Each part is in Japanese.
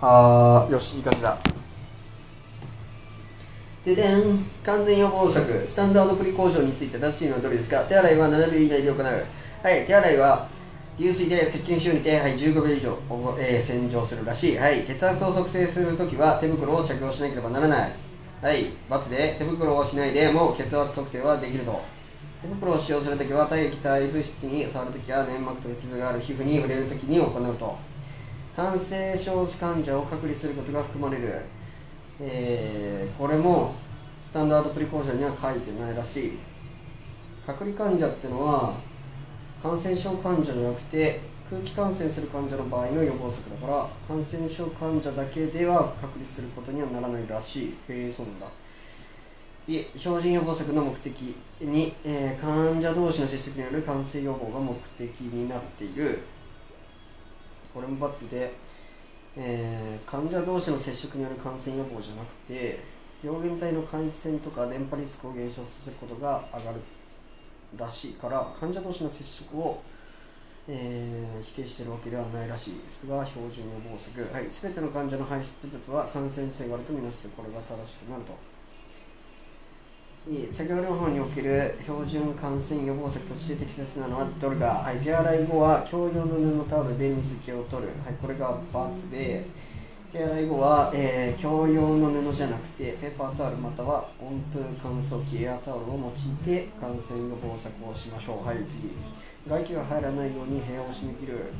あーよしいい感じだ。ででん完全予防策。スタンダードプリコーションについて正しいのはどれですか？手洗いは7秒以内で行う。はい手洗いは流水で石鹸塩にて、はい、15秒以上、えー、洗浄するらしい、はい、血圧を測定するときは手袋を着用しなければならない。はい×で手袋をしないでもう血圧測定はできると。手袋を使用するときは体液体物質に触るときは粘膜と傷がある皮膚に触れるときに行うと。感染症患者を隔離することが含まれる。えー、これもスタンダードプリコーションには書いてないらしい。隔離患者ってのは感染症患者じゃなくて空気感染する患者の場合の予防策だから感染症患者だけでは隔離することにはならないらしい。へえそうなんだ。次標準予防策の目的に、えー、患者同士の接触による感染予防が目的になっている。これも×でえー、患者同士の接触による感染予防じゃなくて病原体の感染とか電波リスクを減少させることが上がるらしいから患者同士の接触を、えー、否定しているわけではないらしいですが標準予防策、はい、全ての患者の排出物は感染性があるとみなすこれが正しくなると。作業療法における標準感染予防策として適切なのはどれか、はい、手洗い後は共用の布タオルで水気を取る、はい、これが×で。手洗い後は、えー、共用の布じゃなくてペーパータオルまたは温風乾燥機エアタオルを用いて感染予防策をしましょう。はい次。外気が入らないように部屋を閉め切る。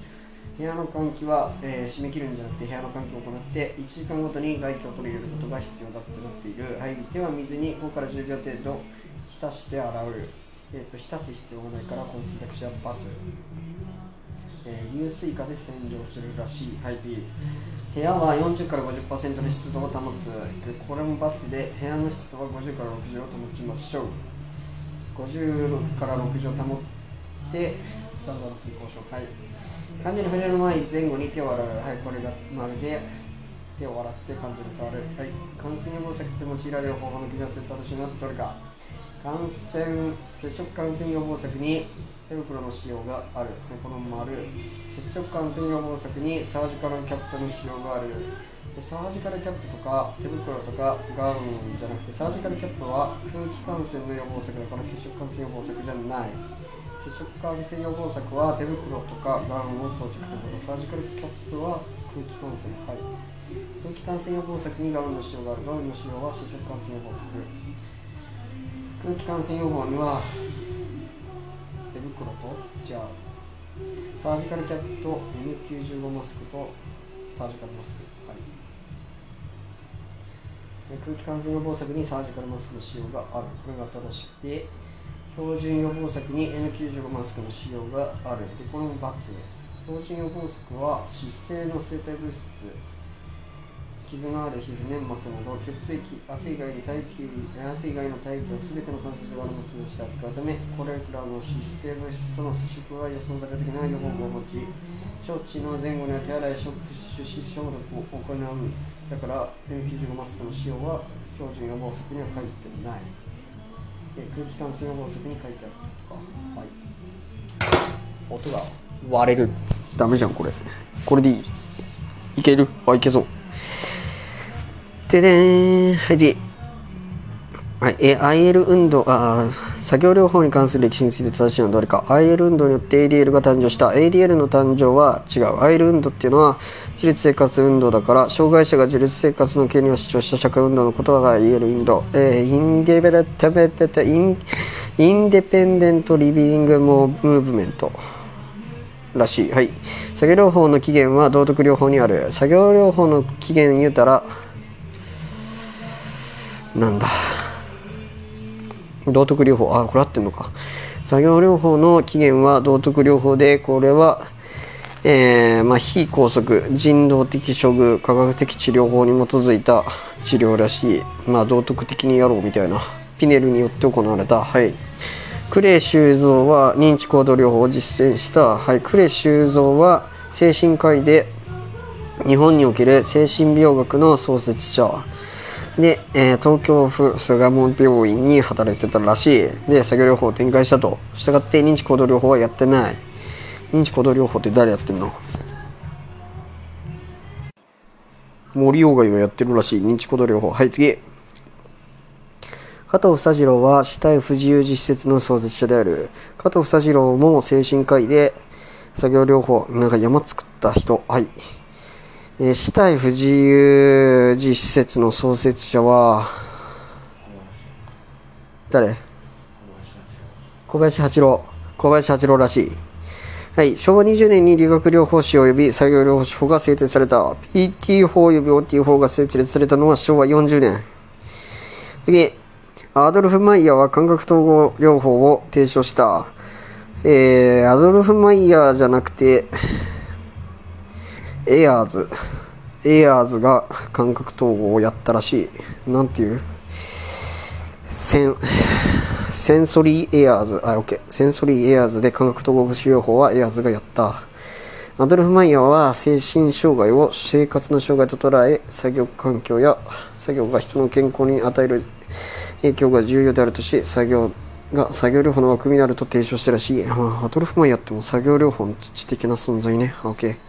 部屋の換気は、えー、締め切るんじゃなくて部屋の換気を行って1時間ごとに外気を取り入れることが必要だってなっている、はい、手は水に5から10秒程度浸して洗う、えーと、浸す必要がないからこの選択肢は×、えー、流水化で洗浄するらしい、はい、次。部屋は40から50%の湿度を保つ。これも×で部屋の湿度は50から60を保ちましょう。50から60を保ってスタンダードプリコーションはい。患者に触れる前前後に手を洗う。はい、これが丸で手を洗って患者に触る。はい、感染予防策で用いられる方法の組み合わせ正しいのはどれか。感染、接触感染予防策に手袋の使用がある。はい、この丸。接触感染予防策にサージカルキャップの使用がある。サージカルキャップとか手袋とかガウンじゃなくてサージカルキャップは空気感染の予防策だから接触感染予防策じゃない。接触感染予防策は手袋とかガウンを装着することサージカルキャップは空気感染はい空気感染予防策にガウンの使用があるガウンの使用は接触感染予防策空気感染予防には手袋とじゃあサージカルキャップと N95 マスクとサージカルマスクはい空気感染予防策にサージカルマスクの使用があるこれが正しくて標準予防策に N95 マスクの使用がある。でこれも×標準予防策は湿性の生体物質傷のある皮膚粘膜など血液汗以外に大気汗以外の大気を全ての感染症があるものとして扱うためこれらの湿性物質との接触は予想される的ない予防を持ち処置の前後には手洗い食手指消毒を行う。だから N95 マスクの使用は標準予防策には書いてない。空気感染予防策に書いてあったとか、はい、音が割れる。ダメじゃんこれ。これでいい。いける？あいけそう。ででーんはい次。はい、え IL 運動ああ作業療法に関する歴史について正しいのはどれか。IL 運動によって ADL が誕生した。ADL の誕生は違う。IL 運動っていうのは自立生活運動だから障害者が自立生活の権利を主張した社会運動のことが IL 運動、えー、インデベラタベタタインインデペンデントリビングムーブメント。らしい。はい。作業療法の起源は道徳療法にある。作業療法の起源言うたらなんだ。道徳療法。あこれ合ってんのか。作業療法の起源は道徳療法でこれは、えー、まあ、非拘束人道的処遇科学的治療法に基づいた治療らしい、まあ、道徳的にやろうみたいなピネルによって行われた。はい。クレイ修造は認知行動療法を実践した、はい、クレイ修造は精神科医で日本における精神病学の創設者。で、えー、東京府巣鴨病院に働いてたらしい。で作業療法を展開したと。したがって認知行動療法はやってない。認知行動療法って誰やってんの？森鴎外がやってるらしい。認知行動療法。はい次。加藤房次郎は死体不自由実説の創設者である。加藤房次郎も精神科医で作業療法なんか山作った人。はい。えー、死体不自由実説の創設者は誰？小林八郎小林八郎らしいはい。昭和20年に理学療法士及び作業療法士法が制定された PT 法及び OT 法が設立されたのは昭和40年。次。アドルフ・マイヤーは感覚統合療法を提唱した。えー、アドルフ・マイヤーじゃなくて、エアーズ。エアーズが感覚統合をやったらしい。なんていう？セン、センソリーエアーズ、あ、オッケー。センソリーエアーズで感覚統合治療法はエアーズがやった。アドルフ・マイヤーは精神障害を生活の障害と捉え、作業環境や作業が人の健康に与える影響が重要であるとし、作業が作業療法の枠になると提唱してらしい。アドルフ・マイヤーっても作業療法の知的な存在ね。オッケー。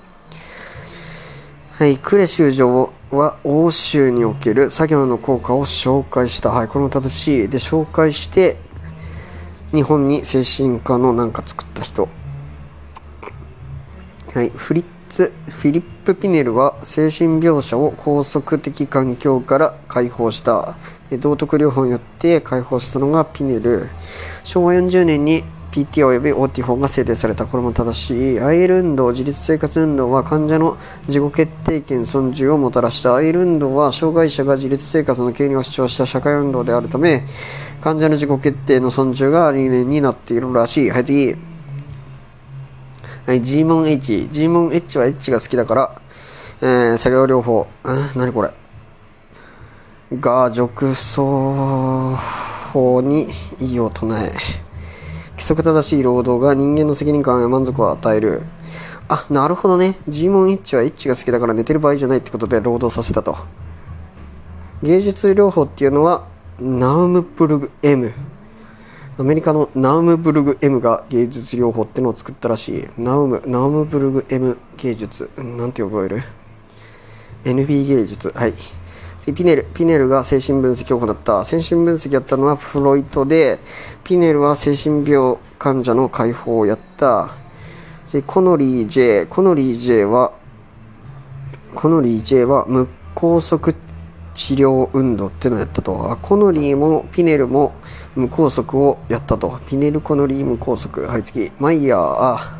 はい、クレ修女は欧州における作業の効果を紹介した。はい、これも正しい。で、紹介して、日本に精神科のなんか作った人。はい、フリッツ・フィリップ・ピネルは精神病者を拘束的環境から解放した。道徳療法によって解放したのがピネル。昭和40年に PT 及び OT 法が制定された。これも正しい。アイル運動、自立生活運動は患者の自己決定権尊重をもたらした。アイル運動は障害者が自立生活の権利を主張した社会運動であるため、患者の自己決定の尊重が理念になっているらしい。はい、次。はい、G モン H。G モン H は H が好きだから、えー、作業療法。え何これ。が、褥瘡法に異を唱え。規則正しい労働が人間の責任感や満足を与える。あ、なるほどね。G モン H は H が好きだから寝てる場合じゃないってことで労働させたと。芸術療法っていうのは、ナウムブルグ M。アメリカのナウムブルグ M が芸術療法ってのを作ったらしい。ナウム、ナウムブルグ M 芸術。なんて覚える ?NB 芸術。はい。ピネル。ピネルが精神分析を行った。精神分析やったのはフロイトで、ピネルは精神病患者の解放をやった。次、コノリー J。コノリー J は、コノリー J は無拘束治療運動っていうのをやったと。コノリーもピネルも無拘束をやったと。ピネルコノリー無拘束。はい、次。マイヤー、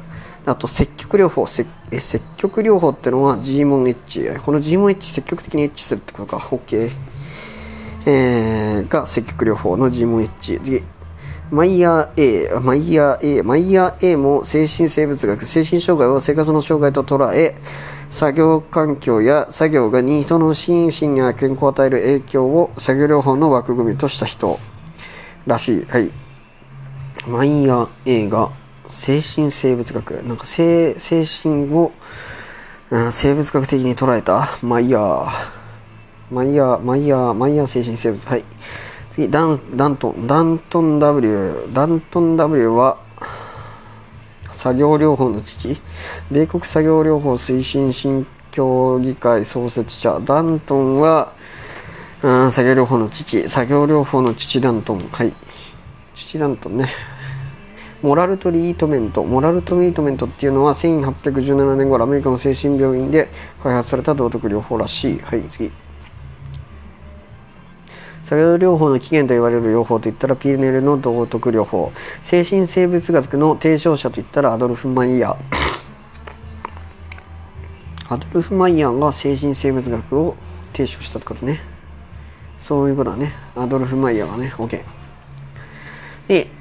あ、と積極療法。積え積極療法ってのは G モンエッジ。この G モンエッジ積極的にエッジするってことか。OK。えー、が積極療法の G モンエッジ。次。マイヤー A、マイヤー A、マイヤー A も精神生物学、精神障害を生活の障害と捉え、作業環境や作業が人の心身に健康を与える影響を作業療法の枠組みとした人らしい。はい。マイヤー A が精神生物学。なんか精精神を、うん、生物学的に捉えたマイヤー。マイヤー、マイヤー、マイヤー精神生物。はい。次、ダン、ダントン。ダントン W。ダントン W は、作業療法の父、米国作業療法推進新協議会創設者、ダントンは、うん、作業療法の父、作業療法の父ダントン、はい。父ダントンね。モラルトリートメント。モラルトリートメントっていうのは1817年頃アメリカの精神病院で開発された道徳療法らしい。はい、次。作業療法の起源と言われる療法といったらピーネルの道徳療法精神生物学の提唱者といったらアドルフ・マイヤーアドルフ・マイヤーが精神生物学を提唱したってことねそういうことだねアドルフ・マイヤーがね OK で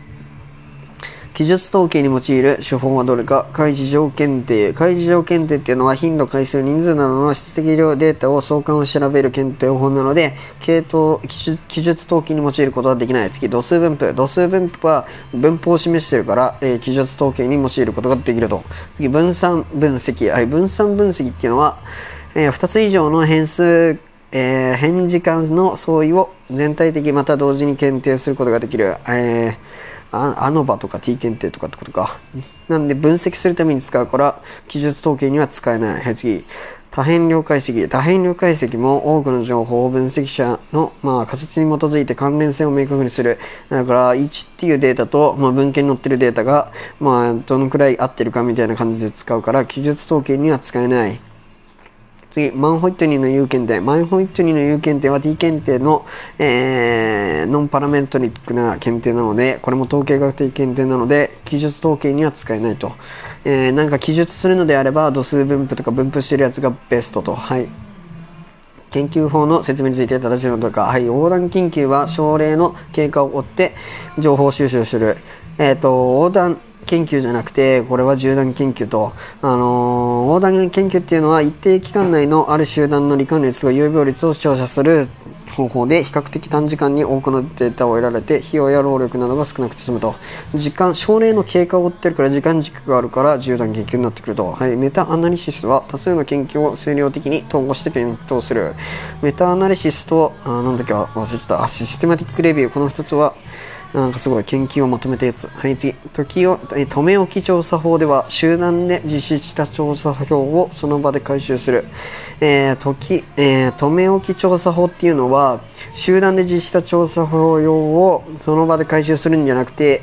記述統計に用いる手法はどれか開示上検定。開示上検定っていうのは頻度、回数、人数などの質的量データを相関を調べる検定法なので、系統、記述統計に用いることはできない。次、度数分布。度数分布は分布を示しているから、えー、記述統計に用いることができると。次、分散分析。はい、分散分析っていうのは、えー、2つ以上の変数えー、変時間の相違を全体的また同時に検定することができる。えーあアノバとか T 検定とかってことか。なんで分析するために使うから、記述統計には使えない。はい、次。多変量解析。多変量解析も多くの情報を分析者の、まあ、仮説に基づいて関連性を明確にする。だから、1っていうデータと、まあ、文献に載ってるデータが、まあ、どのくらい合ってるかみたいな感じで使うから、記述統計には使えない。次、マンホイットニーの有検定。マンホイットニーの有検定は T 検定の、えー、ノンパラメントリックな検定なので、これも統計学的検定なので、記述統計には使えないと。えー、なんか記述するのであれば、度数分布とか分布してるやつがベストと。はい。研究法の説明について正しいのとか、はい、横断研究は症例の経過を追って情報収集する。えっ、ー、と、横断研究じゃなくて、これは縦断研究と、あのー、横断研究っていうのは一定期間内のある集団の罹患率と有病率を調査する方法で比較的短時間に多くのデータを得られて費用や労力などが少なくて済むと。時間症例の経過を追ってるから時間軸があるから縦断研究になってくると、はい、メタアナリシスは多数の研究を数量的に統合して検討する。メタアナリシスとあなんだっけ忘れてた。システマティックレビュー。この2つはなんかすごい研究をまとめたやつ。はい、次。時を、え止め置き調査法では、集団で実施した調査表をその場で回収する。えー、時、えー、止め置き調査法っていうのは、集団で実施した調査法用をその場で回収するんじゃなくて、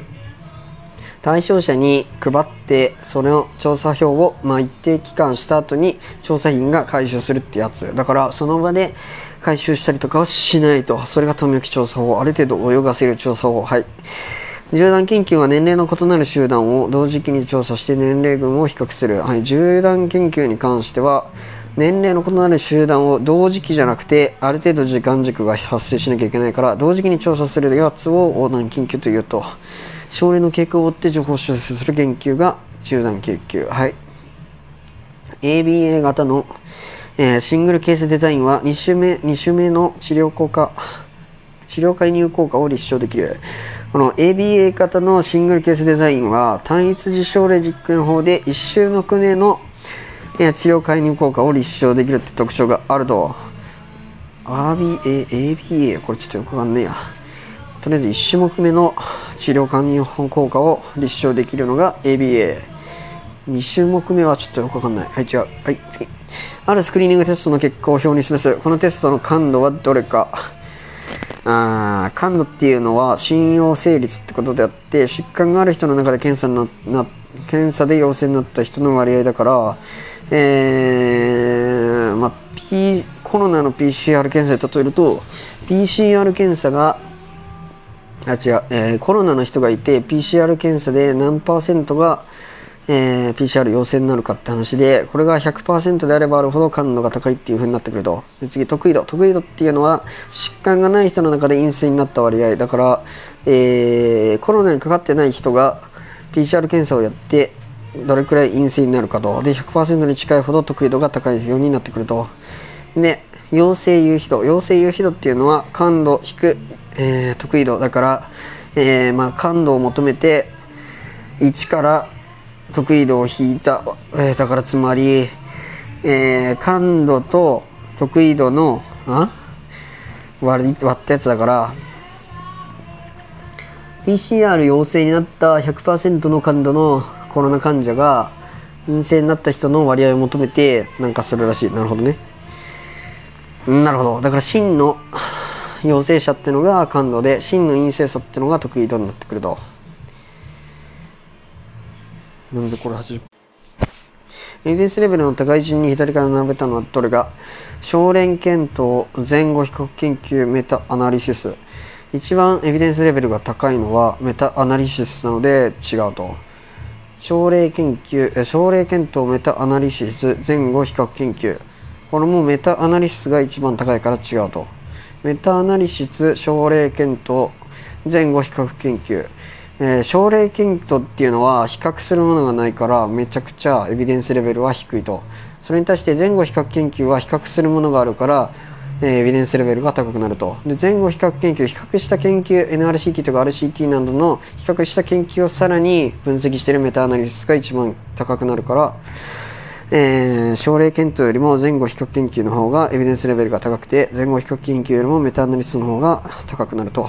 対象者に配ってそれの調査票を、まあ、一定期間した後に調査員が回収するってやつだからその場で回収したりとかはしないと。それが富き調査法。ある程度泳がせる調査法。はい。縦断研究は年齢の異なる集団を同時期に調査して年齢群を比較する。はい。縦断研究に関しては、年齢の異なる集団を同時期じゃなくて、ある程度時間軸が発生しなきゃいけないから、同時期に調査するやつを横断研究というと、症例の経過を追って情報収集する研究が中断研究。はい。ABA 型のえー、シングルケースデザインは2種目 ,2 種目の治療効果治療介入効果を立証できる。この ABA 型のシングルケースデザインは単一実証例実験法で1種目目の、えー、治療介入効果を立証できるって特徴があると。RBA、ABA これちょっとよくわかんねえや。とりあえず1種目目の治療介入効果を立証できるのが ABA2 種目目はちょっとよくわかんない。はい違う。はい次。あるスクリーニングテストの結果を表に示す。このテストの感度はどれか。あ感度っていうのは信用成立ってことであって、疾患がある人の中で検査なな検査で陽性になった人の割合だから、えー、まあ、P、コロナの PCR 検査で例えると、PCR 検査が、あ、違う、えー、コロナの人がいて、PCR 検査で何パーセントが、えー、PCR 陽性になるかって話で、これが100%であればあるほど感度が高いっていう風になってくると。で次、得意度。得意度っていうのは、疾患がない人の中で陰性になった割合。だから、えー、コロナにかかってない人が PCR 検査をやって、どれくらい陰性になるかと。で、100%に近いほど得意度が高いようになってくると。で、陽性有比度。陽性有比度っていうのは、感度引く、えー、得意度。だから、えー、まあ、感度を求めて、1から得意度を引いた、えー、だからつまり、えー、感度と得意度のあ？割割ったやつだから PCR 陽性になった100%の感度のコロナ患者が陰性になった人の割合を求めてなんかするらしい。なるほどね。なるほど。だから真の陽性者ってのが感度で真の陰性者ってのが得意度になってくると。なんでこれ80エビデンスレベルの高い順に左から並べたのはどれが？少連検討前後比較研究メタアナリシス。一番エビデンスレベルが高いのはメタアナリシスなので違うと。症例研究症例検討メタアナリシス前後比較研究これもメタアナリシスが一番高いから違うと。メタアナリシス症例検討前後比較研究えー、症例検討っていうのは比較するものがないからめちゃくちゃエビデンスレベルは低いとそれに対して前後比較研究は比較するものがあるから、えー、エビデンスレベルが高くなるとで前後比較研究比較した研究 NRCT とか RCT などの比較した研究をさらに分析しているメタアナリスが一番高くなるからえー、症例検討よりも前後比較研究の方がエビデンスレベルが高くて前後比較研究よりもメタアナリスの方が高くなると。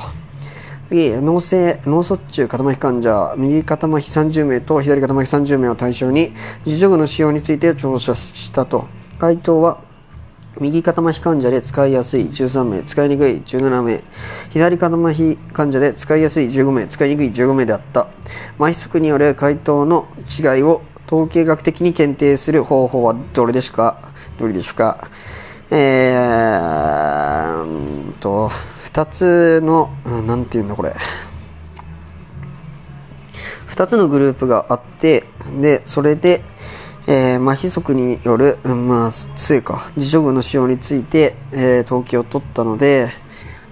次、脳性、脳卒中肩麻痺患者、右肩麻痺30名と左肩麻痺30名を対象に、自助具の使用について調査したと。回答は右肩麻痺患者で使いやすい13名、使いにくい17名、左肩麻痺患者で使いやすい15名、使いにくい15名であった。麻痺速による回答の違いを統計学的に検定する方法はどれでしょうか？どれでしょうか？えーと、2つの、なんていうんだこれ。2つのグループがあって、で、それで、えー、麻痺速による、まあ、杖か、自助具の使用について、えー、統計を取ったので、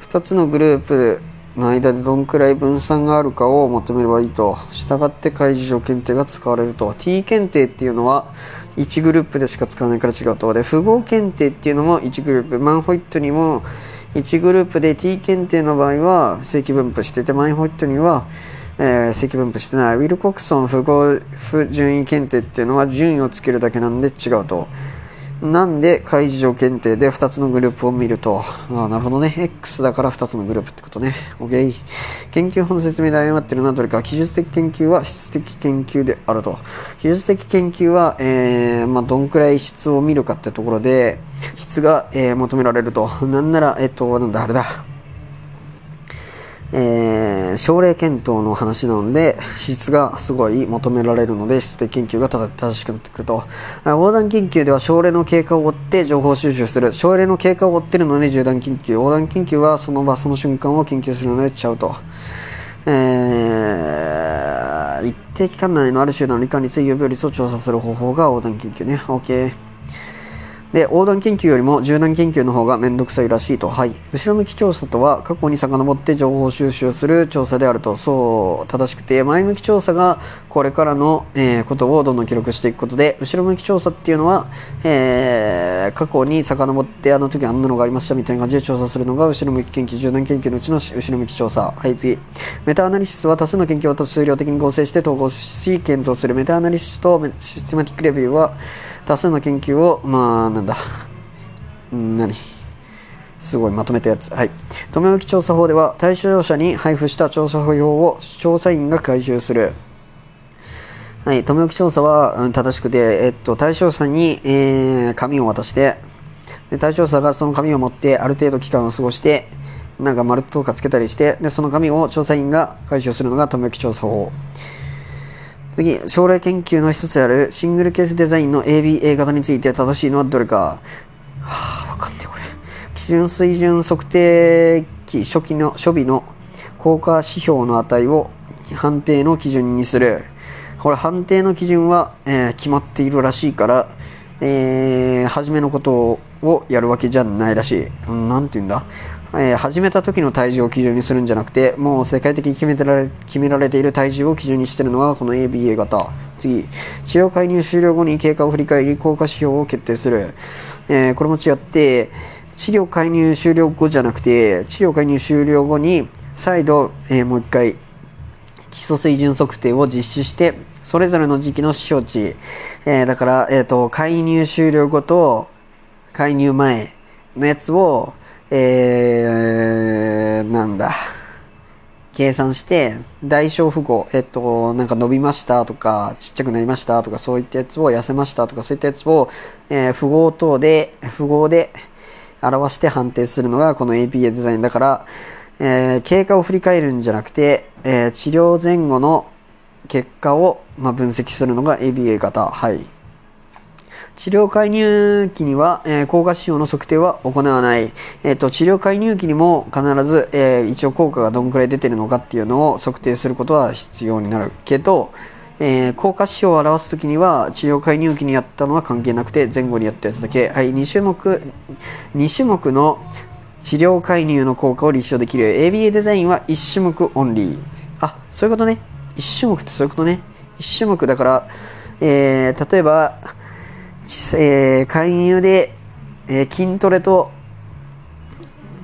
2つのグループの間でどんくらい分散があるかを求めればいいと。従って開示上検定が使われると。T 検定っていうのは1グループでしか使わないから違うと。で、符号検定っていうのも1グループ。マンホイットにも1グループで T 検定の場合は正規分布してて、マンホイットにはえー、積分布してない。ウィルコクソン符号順位検定っていうのは順位をつけるだけなんで違うと。なんで、開示上検定で2つのグループを見ると。ああ、なるほどね。X だから2つのグループってことね。OK。研究本説明で誤ってるのはどれか。技術的研究は質的研究であると。技術的研究は、えー、まあ、どんくらい質を見るかってところで、質が、えー、求められると。なんなら、えっと、なんだ、あれだ。えー、症例検討の話なので質がすごい求められるので質的研究が正しくなってくると横断研究では症例の経過を追って情報収集する症例の経過を追ってるので縦断研究横断研究はその場その瞬間を研究するのでちゃうとえー、一定期間内のある集団の理解率、有病率を調査する方法が横断研究ね。OK。で、横断研究よりも縦断研究の方がめんどくさいらしいと。はい。後ろ向き調査とは、過去に遡って情報収集する調査であると。そう、正しくて、前向き調査がこれからの、えー、ことをどんどん記録していくことで、後ろ向き調査っていうのは、えー、過去に遡ってあの時あんなのがありましたみたいな感じで調査するのが、後ろ向き研究、縦断研究のうちの後ろ向き調査。はい、次。メタアナリシスは多数の研究を数量的に合成して統合し、検討するメタアナリシスとシステマティックレビューは、多数の研究を、まあ、なんだ、何？すごいまとめたやつ。はい。留め置き調査法では、対象者に配布した調査法を調査員が回収する。はい。留め置き調査は、正しくて、えっと、対象者に、えー、紙を渡して、で対象者がその紙を持ってある程度期間を過ごして、なんか丸とかつけたりして、で、その紙を調査員が回収するのが留め置き調査法。次、将来研究の一つであるシングルケースデザインの ABA 型について正しいのはどれか。はあ、わかんねえ、これ。基準水準測定期初期の、初備の効果指標の値を判定の基準にする。これ判定の基準は、えー、決まっているらしいから、えー、初めのことをやるわけじゃないらしい。うん、なんて言うんだ？えー、始めた時の体重を基準にするんじゃなくて、もう世界的に決めてられ決められている体重を基準にしているのはこの ABA 型。次、治療介入終了後に経過を振り返り、効果指標を決定する。えー、これも違って、治療介入終了後じゃなくて、治療介入終了後に再度、えー、もう一回、基礎水準測定を実施して、それぞれの時期の指標値、えー、だから、えっ、ー、と、介入終了後と介入前のやつを、えー、なんだ、計算して、大小符号、えっと、なんか伸びましたとか、ちっちゃくなりましたとか、そういったやつを痩せましたとか、そういったやつを、えー、符号等で、符号で表して判定するのがこの APA デザインだから、えー、経過を振り返るんじゃなくて、えー、治療前後の結果を、まあ、分析するのが ABA 型。はい。治療介入期には、えー、効果指標の測定は行わない。えっ、ー、と、治療介入期にも必ず、えー、一応効果がどんくらい出てるのかっていうのを測定することは必要になるけど、えー、効果指標を表すときには治療介入期にやったのは関係なくて前後にやったやつだけ。はい、2種目、2種目の治療介入の効果を立証できる ABA デザインは1種目オンリー。あ、そういうことね。1種目ってそういうことね。1種目だから、えー、例えば、えー、勧誘で、えー、筋トレと、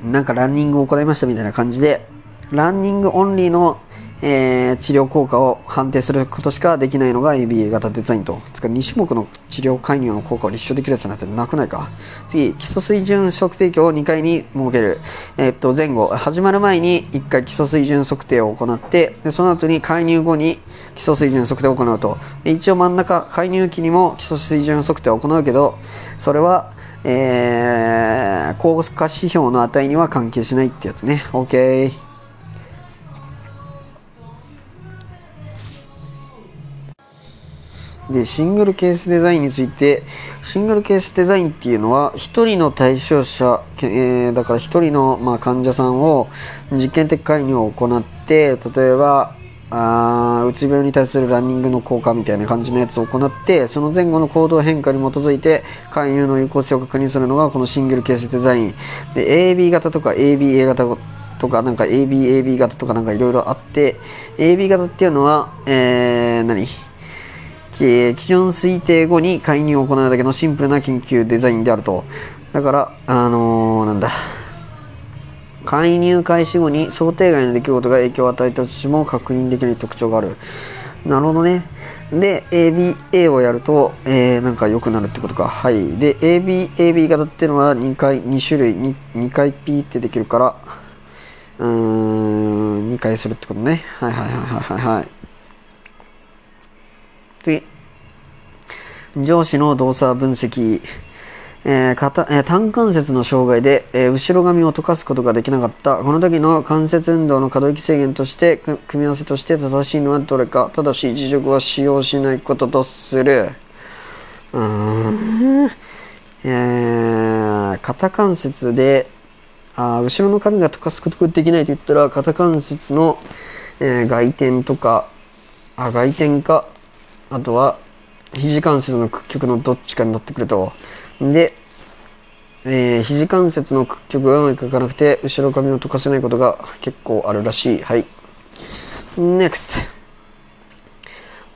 なんかランニングを行いましたみたいな感じで、ランニングオンリーの、えー、治療効果を判定することしかできないのが ABA 型デザインと。つか2種目の治療介入の効果を立証できるやつなんてなくないか。次、基礎水準測定器を2回に設ける。えー、っと、前後、始まる前に1回基礎水準測定を行って、でその後に介入後に基礎水準測定を行うと。で一応真ん中、介入期にも基礎水準測定を行うけど、それは、えー、効果指標の値には関係しないってやつね。OK。で、シングルケースデザインについて、シングルケースデザインっていうのは、1人の対象者、えー、だから1人の、まあ、患者さんを実験的介入を行って、例えば、あうつ病に対するランニングの効果みたいな感じのやつを行ってその前後の行動変化に基づいて介入の有効性を確認するのがこのシングルケースデザイン。で AB 型とか ABA 型とかなんか ABAB 型とかなんかいろいろあって AB 型っていうのは、えー、何？基準推定後に介入を行うだけのシンプルな研究デザインであると。だから、あのー、なんだ。介入開始後に想定外の出来事が影響を与えたとしても確認できる特徴がある。なるほどね。で、ABA をやると、えー、なんか良くなるってことか。はい。で、AB、AB 型っていうのは2回、2種類、2, 2回ピーってできるから、うーん、2回するってことね。はいはいはいはいはい。上司の動作分析。えー肩えー、単関節の障害で、えー、後ろ髪を溶かすことができなかった。この時の関節運動の可動域制限として、組み合わせとして正しいのはどれか。ただし、自助は使用しないこととする。うーん。えー、肩関節で、あ後ろの髪が溶かすことができないと言ったら、肩関節の、えー、外転とか、あ、外転か、あとは、肘関節の屈曲のどっちかになってくると。で、えー、肘関節の屈曲がうまくいかなくて、後ろ髪を溶かせないことが結構あるらしい。はい。NEXT。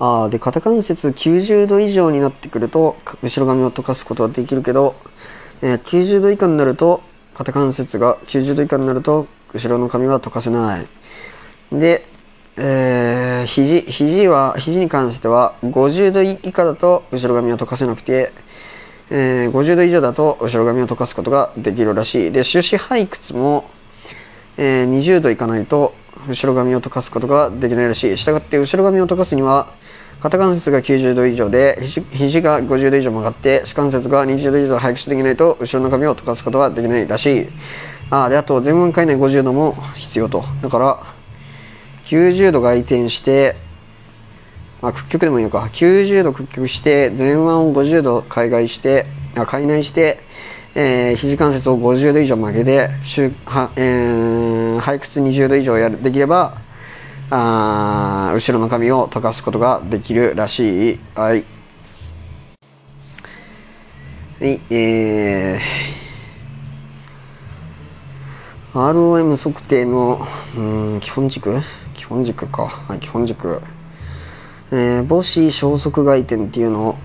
あ、で、肩関節90度以上になってくると、後ろ髪を溶かすことはできるけど、えー、90度以下になると、肩関節が90度以下になると、後ろの髪は溶かせない。で、えー、肘、肘は、肘に関しては、50度以下だと後ろ髪を溶かせなくて、えー、50度以上だと後ろ髪を溶かすことができるらしい。で、手指背屈も、えー、20度いかないと後ろ髪を溶かすことができないらしい。したがって後ろ髪を溶かすには、肩関節が90度以上で、肘が50度以上曲がって、主関節が20度以上背屈できないと後ろの髪を溶かすことができないらしい。あで、あと前腕回内50度も必要と。だから、90度外転して、まあ、屈曲でもいいのか。90度屈曲して、前腕を50度海外して、あ、海内して、えー、肘関節を50度以上曲げて、はえー、背屈20度以上やるできれば、あ後ろの髪を溶かすことができるらしい。はい。はい、えー、ROM 測定の、うん、基本軸基本軸か。はい、基本軸。えー、母子消息外転っていうのを、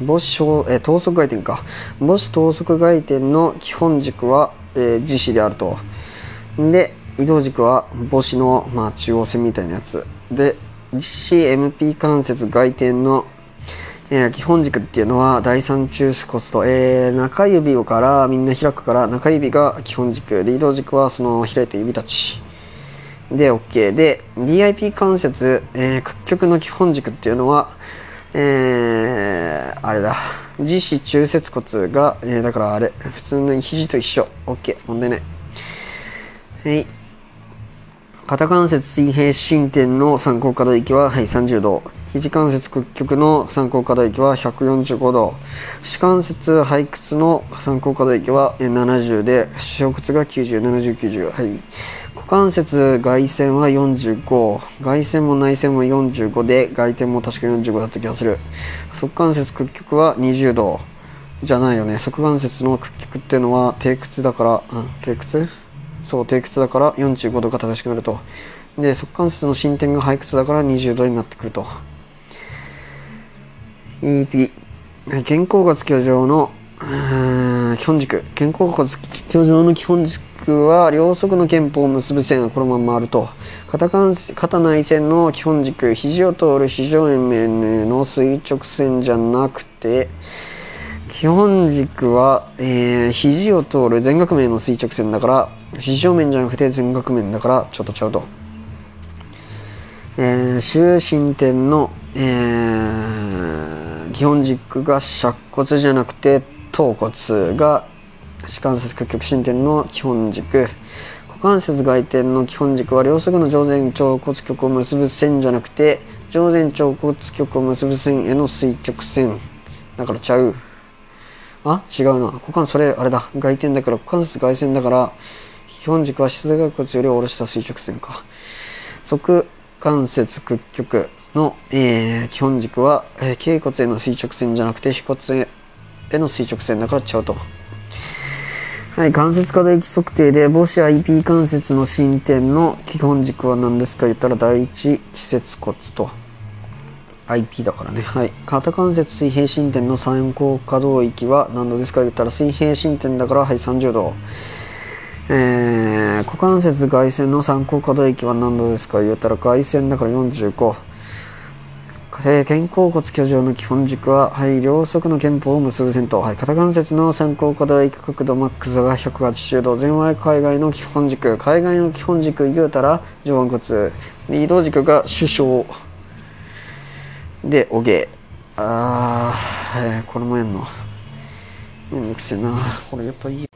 母子小、えー、等速外転か。母子等速外転の基本軸は、えー、自子であると。で、移動軸は母子の、まあ、中央線みたいなやつ。で、自子 MP 関節外転の、えー、基本軸っていうのは第三中枢骨と、えー、中指をからみんな開くから中指が基本軸で移動軸はその開いた指たちで OK で DIP 関節、えー、屈曲の基本軸っていうのはえー、あれだ。自子中節骨が、えー、だからあれ普通の肘と一緒。OK 問題ない。はい。肩関節水平伸展の参考可動域は、はい、30度。肘関節屈曲の参考可動域は145度。主関節背屈の参考可動域は70で。小屈が907090はい。関節外旋は45外旋も内旋も45で外転も確か45だった気がする。側関節屈曲は20度。じゃないよね。側関節の屈曲っていうのは低屈だから、うん、低屈？そう低屈だから45度が正しくなると。で側関節の進展が背屈だから20度になってくると。いい次。肩甲骨居上の、基本軸。肩甲骨橋上の基本軸は両側の肩峰を結ぶ線がこのままあると。肩関肩内線の基本軸。肘を通る四条円面の垂直線じゃなくて基本軸は、えー、肘を通る全額面の垂直線だから四条面じゃなくて全額面だからちょっとちゃうと。えー、終身点の、えー、基本軸が尺骨じゃなくて頭骨が歯関節屈曲伸点の基本軸。股関節外転の基本軸は両側の上前腸骨極を結ぶ線じゃなくて上前腸骨極を結ぶ線への垂直線。だからちゃう。あ？違うな。股関それあれだ。外転だから股関節外旋だから基本軸は膝外骨より下ろした垂直線か。側関節屈曲の、えー、基本軸は、えー、頸骨への垂直線じゃなくて腓骨への垂直線だからちゃうと。はい、関節可動域測定で母子 IP 関節の進展の基本軸は何ですか言ったら第一季節骨と IP だからね。はい。肩関節水平進展の参考可動域は何度ですか言ったら水平進展だからはい30度。えー、股関節外旋の参考可動域は何度ですか言ったら外旋だから45。肩甲骨居上の基本軸は、はい、両側の肩峰を結ぶ線と、はい、肩関節の参考可動域角度マックスが180度、前腕海外の基本軸、海外の基本軸言うたら上腕骨、移動軸が主将。で、おげ。あー、えー、これもやんの。めんどくせえな。これやっぱいい。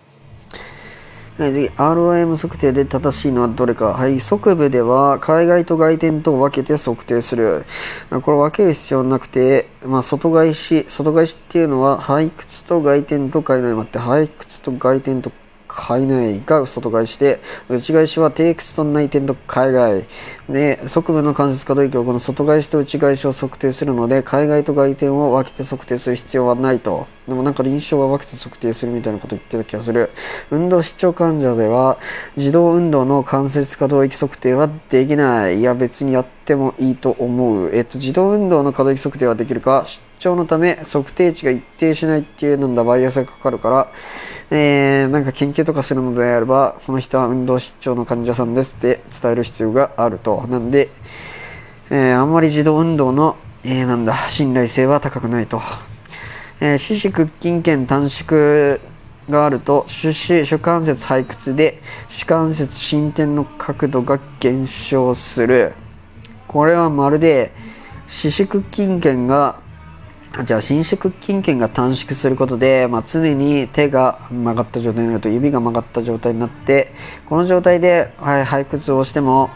はい、次、ROM 測定で正しいのはどれか。はい、側部では、海外と外転と分けて測定する。これ分ける必要なくて、まあ、外返し、外返しっていうのは、背屈と外転と海外もあって、背屈と外転と海内が外返しで、内返しは低屈と内転と海外。で、側部の関節可動域をこの外返しと内返しを測定するので、海外と外転を分けて測定する必要はないと。でもなんか臨床は分けて測定するみたいなこと言ってた気がする。運動失調患者では、自動運動の関節可動域測定はできない。いや、別にやってもいいと思う。えっと、自動運動の可動域測定はできるか、失調のため測定値が一定しないっていうなんだバイアスがかかるから、えー、なんか研究とかするのであれば、この人は運動失調の患者さんですって伝える必要があると。なんで、えー、あんまり自動運動の、えー、なんだ、信頼性は高くないと。えー、四肢屈筋腱短縮があると、主肢、主関節背屈で、主関節進展の角度が減少する。これはまるで、四肢屈筋腱がじゃあ、伸縮筋腱が短縮することで、まあ、常に手が曲がった状態になると指が曲がった状態になって、この状態で、はい、背屈をしても、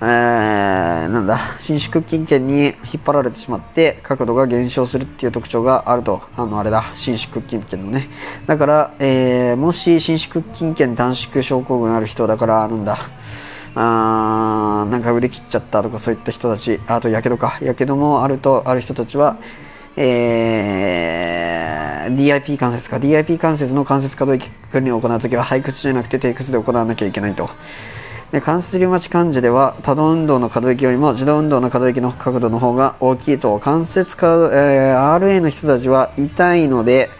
えー、なんだ、伸縮筋腱に引っ張られてしまって、角度が減少するっていう特徴があると。あの、あれだ、伸縮筋腱のね。だから、えー、もし伸縮筋腱短縮症候群ある人だから、なんだ、あーなんか売り切っちゃったとかそういった人たち、あと、やけどか。やけどもあると、ある人たちは、えー、DIP 関節か。DIP 関節の関節可動域訓練を行うときは背屈じゃなくて低屈で行わなきゃいけないと。で関節リウマチ患者では多動運動の可動域よりも自動運動の可動域の角度の方が大きいと。関節可、えー、RA の人たちは痛いので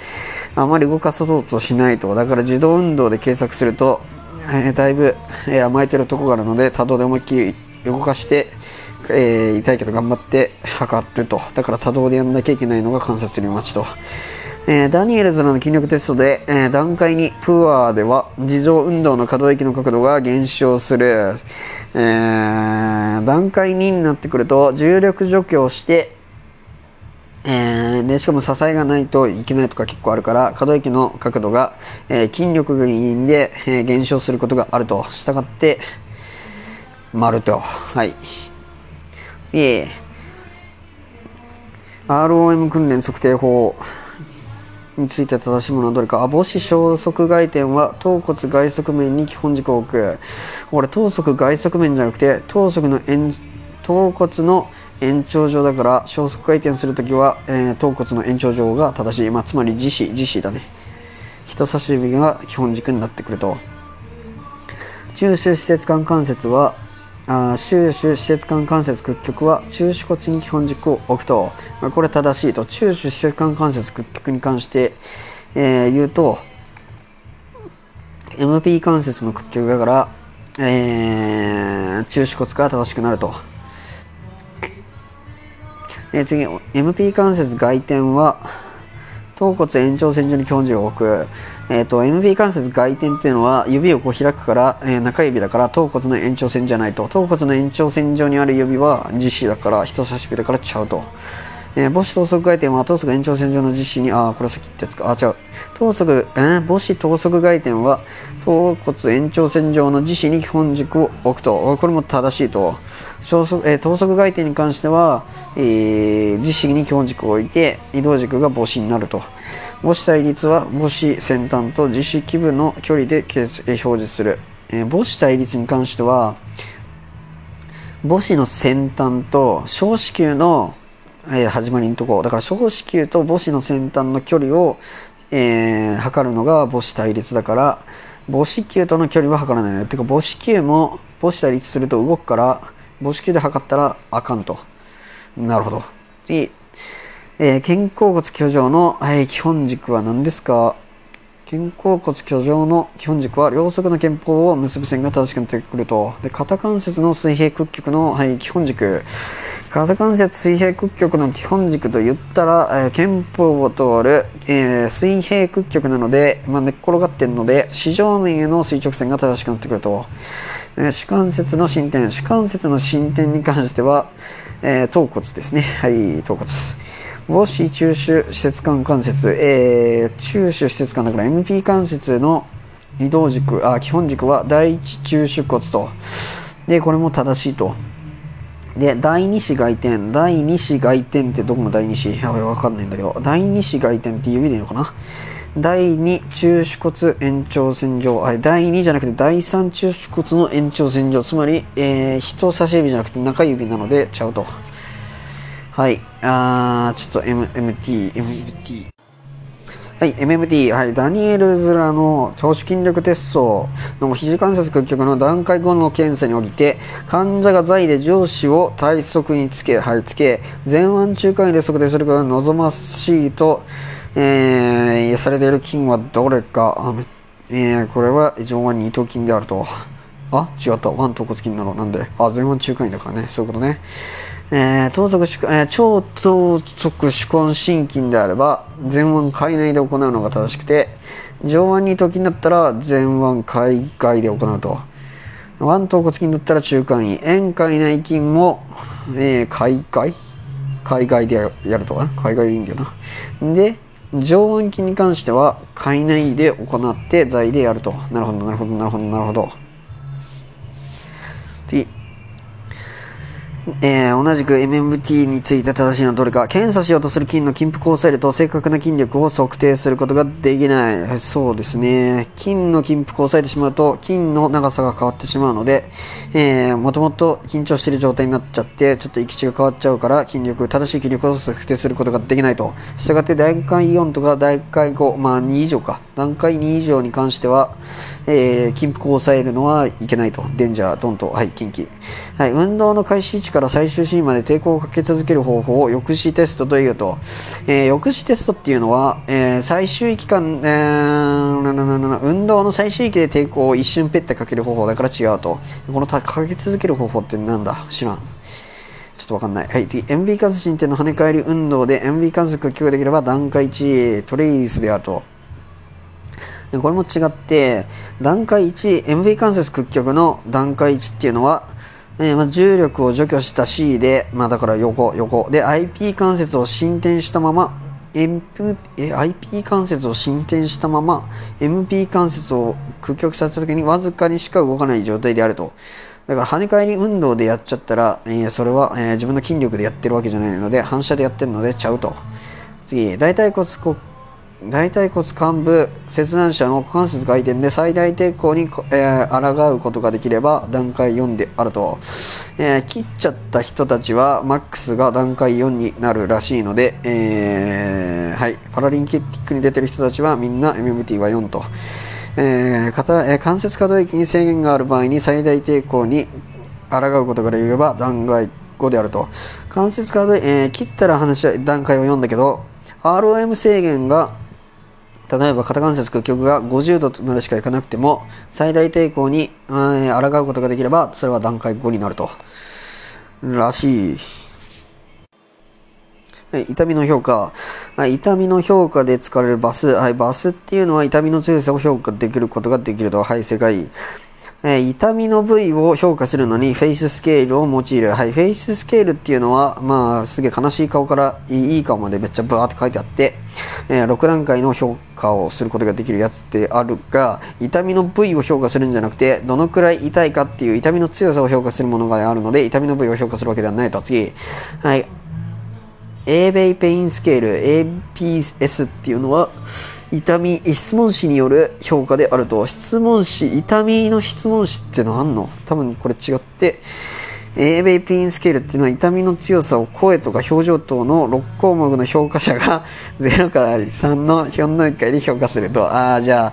あまり動かそうとしないと。だから自動運動で計測すると、えー、だいぶ、えー、甘えてるとこがあるので多動で思いっきり動かしてえー、痛いけど頑張って測ると。だから多動でやんなきゃいけないのが関節リウマチと。えー、ダニエルズの筋力テストで、えー、段階にプアでは自動運動の可動域の角度が減少する。えー、段階2になってくると重力除去をして、え、でしかも支えがないといけないとか結構あるから可動域の角度が、え、筋力が原因で、え、減少することがあると従って丸とはい。いえ ROM 訓練測定法について正しいものはどれか。母子消息外転は頭骨外側面に基本軸を置く。これ頭側外側面じゃなくて頭側の延頭骨の延長上だから消息回転するときは、えー、頭骨の延長上が正しい。まあ、つまり自死、自死だね。人差し指が基本軸になってくると。中枢施設間関節はあ収支施設間関節屈曲は中手骨に基本軸を置くと、まあ、これ正しいと中手施設間関節屈曲に関して、えー、言うと MP 関節の屈曲だから、えー、中手骨が正しくなると。で次、MP 関節外転は、頭骨延長線上に基本軸を置く。え、ー、と、MP 関節外転っていうのは、指をこう開くから、えー、中指だから頭骨の延長線じゃないと。頭骨の延長線上にある指は、実指だから、人差し指だからちゃうと。えー、母子等速回転は等速延長線上の実施に、ああ、これ先ってやつか。あ、違う。等速、えー、母子等速回転は、頭骨延長線上の自死に基本軸を置くと。これも正しいと。等速,、えー、等速回転に関しては、えー、自死に基本軸を置いて、移動軸が母子になると。母子対立は母子先端と自死基部の距離で表示する。えー、母子対立に関しては、母子の先端と小子宮のえー、始まりのとこ。だから小子宮と母子の先端の距離を、えー、測るのが母子対立だから母子球との距離は測らないねてか母子球も母子対立すると動くから母子球で測ったらあかんと。なるほど。次、えー、肩甲骨居上の、はい、基本軸は何ですか？肩甲骨居上の基本軸は両側の肩峰を結ぶ線が正しくなってくるとで肩関節の水平屈曲の、はい、基本軸肩関節水平屈曲の基本軸と言ったら、えー、憲法を通る、えー、水平屈曲なので、まあ、寝っ転がっているので、四上面への垂直線が正しくなってくると。えー、主関節の進展。主関節の進展に関しては、えー、頭骨ですね。はい、頭骨。母子中手施設間関節、えー、中手施設間だから MP 関節の移動軸、あ、基本軸は第一中手骨と。で、これも正しいと。で、第二子外転。第二子外転ってどこの第二子？やばい、わかんないんだけど。第二子外転って指でいいのかな？第二中手骨延長線上。あれ第二じゃなくて第三中手骨の延長線上。つまり、えー、人差し指じゃなくて中指なのでちゃうと。はい。あー、ちょっと M、MT、MT。はい、MMT、はい、ダニエルズらの長手筋力テストの肘関節屈曲の段階後の検査において、患者が在で上肢を体側につけ、はい、つけ、前腕中間位で測定することが望ましいと、えー、されている筋はどれか、えー、これは上腕二頭筋であると。あ、違った。腕頭骨筋なの。なんであ、前腕中間位だからね。そういうことね。えー、頭側主、えー、超頭側主根心筋であれば前腕海内で行うのが正しくて上腕二頭筋だったら前腕海外で行うと。腕頭骨筋だったら中間位。円海内筋も、えー、海外？海外でやるとか海外でいいんだよな。で上腕筋に関しては海内で行って在でやると。なるほどなるほどなるほどなるほど。えー、同じく MMT について正しいのはどれか。検査しようとする筋の筋腹を抑えると正確な筋力を測定することができない。そうですね。筋の筋腹を抑えてしまうと筋の長さが変わってしまうので、え、もともと緊張している状態になっちゃってちょっと行き地が変わっちゃうから筋力正しい筋力を測定することができないと。したがって段階4とか段階5まあ2以上か。段階2以上に関してはえー、筋腹を抑えるのはいけないと。デンジャー、ドンと、はい、近畿。はい、運動の開始位置から最終シーンまで抵抗をかけ続ける方法を抑止テストというと、えー、抑止テストっていうのは、えー、最終域間、えー、運動の最終域で抵抗を一瞬ペッてかける方法だから違うと。このかけ続ける方法ってなんだ？知らん。ちょっとわかんない。はい、次。MB 関節進展の跳ね返り運動で MB 関節が強できれば段階1、トレイスであると。これも違って、段階1、MV 関節屈曲の段階1っていうのは、えー、ま、重力を除去した C で、まあ、だから横、横。で、IP 関節を進展したまま、MP、IP 関節を進展したまま、MP 関節を屈曲させた時にわずかにしか動かない状態であると。だから跳ね返り運動でやっちゃったら、えー、それは、えー、自分の筋力でやってるわけじゃないので、反射でやってるのでちゃうと。次、大腿骨大腿骨幹部切断者の股関節回転で最大抵抗に、えー、抗うことができれば段階4であると、えー、切っちゃった人たちはマックスが段階4になるらしいので、えー、はい、パラリンピックに出てる人たちはみんな MMT は4と、えーえー、関節可動域に制限がある場合に最大抵抗に抗うことができれば段階5であると。関節可動、え、切ったら話は段階を読んだけど ROM 制限が例えば肩関節屈曲が50度までしかいかなくても最大抵抗に、えー、抗うことができればそれは段階5になると。らしい。はい、痛みの評価、はい、痛みの評価で使われる VAS、はい、 VAS っていうのは痛みの強さを評価できることができると、はい、正解。え、痛みの部位を評価するのに face scale を用いる。はい、 face scale っていうのは、まあ、すげえ悲しい顔からいい顔までめっちゃバーって書いてあって、えー、6段階の評価をすることができるやつってあるが、痛みの部位を評価するんじゃなくて、どのくらい痛いかっていう痛みの強さを評価するものがあるので、痛みの部位を評価するわけではないと。次。はい。 Abbey Pain Scale APS っていうのは、痛み、質問紙による評価であると、質問紙、痛みの質問紙ってのあんの？多分これ違って、A ベイピンスケールっていうのは痛みの強さを声とか表情等の6項目の評価者が 0から3の4段階で評価すると、ああ、じゃあ、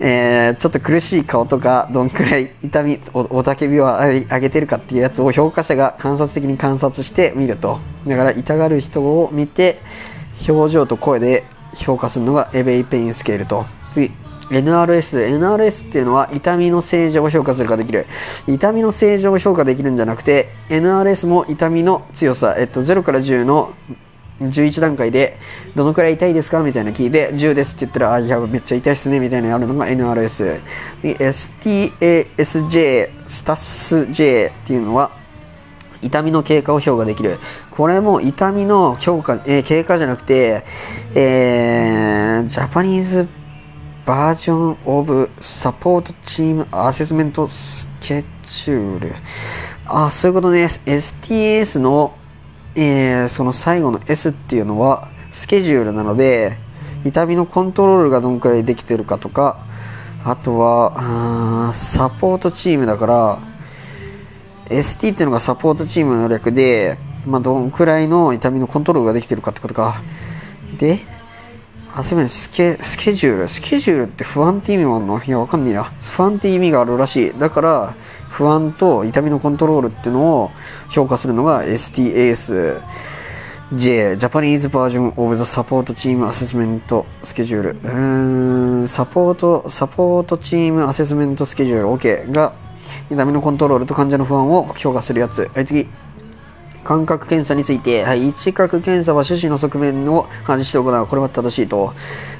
えー、ちょっと苦しい顔とか、どんくらい 痛み、おたけびを上げてるかっていうやつを評価者が観察的に観察してみると。だから、痛がる人を見て、表情と声で評価するのが Abbey Pain Scale と。次。NRS。NRS っていうのは痛みの性状を評価するかできる。痛みの性状を評価できるんじゃなくて、NRS も痛みの強さ、えっと、0から10の11段階で、どのくらい痛いですかみたいな聞いて、10ですって言ったら、あ、いや、めっちゃ痛いっすね、みたいなのやるのが NRS。STASJ、スタス J っていうのは、痛みの経過を評価できる。これも痛みの評価、えー、経過じゃなくて、えー、ジャパニーズバージョンオブサポートチームアセスメントスケジュール。あ、そういうことね。STS の、えー、その最後の S っていうのはスケジュールなので、痛みのコントロールがどんくらいできてるかとか、あとは、あサポートチームだから、ST っていうのがサポートチームの略で、まあ、どんくらいの痛みのコントロールができてるかってことか。で、あ、すみません、スケ、スケジュール。スケジュールって不安って意味もあるの？いや、わかんねえや。不安って意味があるらしい。だから、不安と痛みのコントロールっていうのを評価するのが STAS。J、Japanese Version of the Support Team Assessment Schedule。うーん、サポート、サポートチームアセスメントスケジュール OK が痛みのコントロールと患者の不安を評価するやつ。はい、次。感覚検査について、はい、一角検査は種子の側面を外して行う。これは正しいと。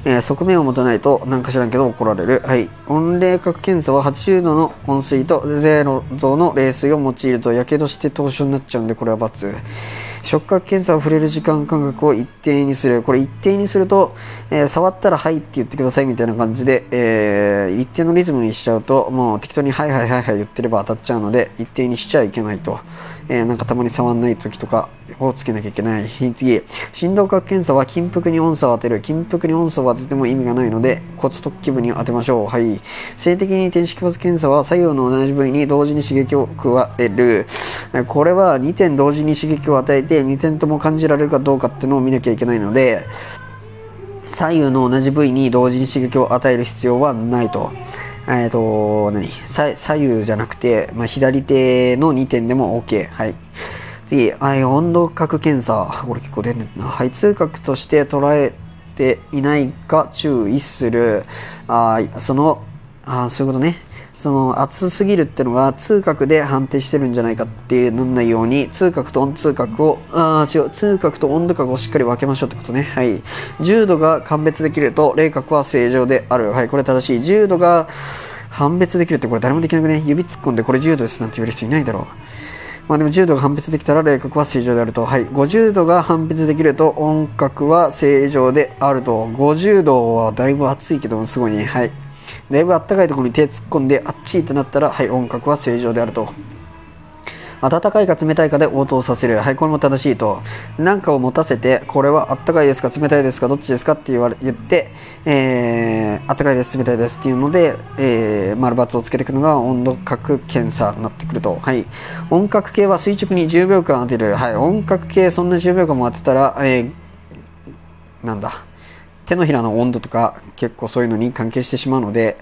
えー、側面を持たないと、なんか知らんけど怒られる。はい。温冷角検査は80度の温水と0度の冷水を用いると、火傷して凍傷になっちゃうんで、これは×。触覚検査を触れる時間間隔を一定にする。これ一定にすると、えー、触ったらはいって言ってくださいみたいな感じで、えー、一定のリズムにしちゃうと、もう適当にはいはいはいはい言ってれば当たっちゃうので、一定にしちゃいけないと。えー、なんかたまに触んない時とかをつけなきゃいけない。次、振動角検査は金服に音差を当てる。金服に音差を当てても意味がないので、骨突起部に当てましょう。はい。性的に転式発検査は左右の同じ部位に同時に刺激を加える。これは2点同時に刺激を与えて2点とも感じられるかどうかっていうのを見なきゃいけないので、左右の同じ部位に同時に刺激を与える必要はないと。えっ、ー、と、何？左右じゃなくて、まあ、左手の2点でも OK。はい。次、はい、温度角検査。これ結構出るんだな。はい、痛覚として捉えていないか注意する。あその、あそういうことね。その熱すぎるっていうのが痛覚で判定してるんじゃないかっていうなんないように痛覚と温痛覚をあ違う痛覚と温度覚をしっかり分けましょうってことねはい10度が判別できると冷覚は正常であるはいこれ正しい10度が判別できるってこれ誰もできなくね？指突っ込んでこれ10度ですなんて言える人いないだろうまあでも10度が判別できたら冷覚は正常であると。はい。50度が判別できると音覚は正常であると。50度はだいぶ暑いけどもすごいね。はい。だいぶあったかいところに手突っ込んであっちいってなったら、はい、音楽は正常であると。温かいか冷たいかで応答させる。はい、これも正しいと。何かを持たせて、これはあったかいですか冷たいですかどっちですかって言われ言って、えー、あったかいです、冷たいですっていうので、えー、丸×をつけていくのが温度角検査になってくると。はい。音覚計は垂直に10秒間当てる。はい。音覚計そんな10秒間も当てたら、えー、なんだ？手のひらの温度とか結構そういうのに関係してしまうので、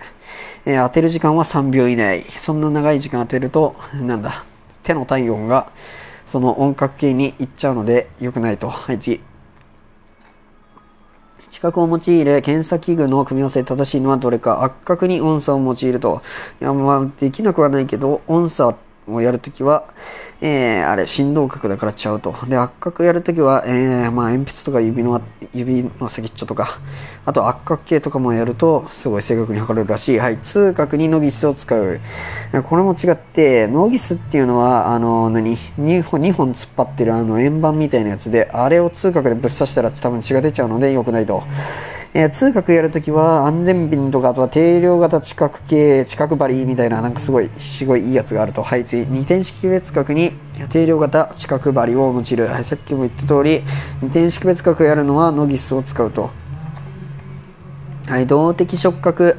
えー、当てる時間は3秒以内。そんな長い時間当てると、なんだ、手の体温がその音覚計に行っちゃうので良くないと。はい、次。視覚を用いる検査器具の組み合わせ正しいのはどれか。圧角に音差を用いると。いや、まあ、できなくはないけど、音差ってをやるときは、えー、あれ、振動角だからちゃうと。で、圧角やるときは、えー、まあ、鉛筆とか指の、指の先っちょとか、あと圧角系とかもやると、すごい正確に測れるらしい。はい、痛角にノギスを使う。これも違って、ノギスっていうのは、あの、何 ?2 本、2本突っ張ってるあの円盤みたいなやつで、あれを痛角でぶっ刺したら多分血が出ちゃうので良くないと。えー、通学やるときは安全ピンとか、あとは定量型知覚系、知覚針みたいな、なんかすごい、すごいいいやつがあると。はい、次、二点識別角に定量型知覚針を用いる。はい、さっきも言った通り、二点識別角やるのはノギスを使うと。はい、動的触覚。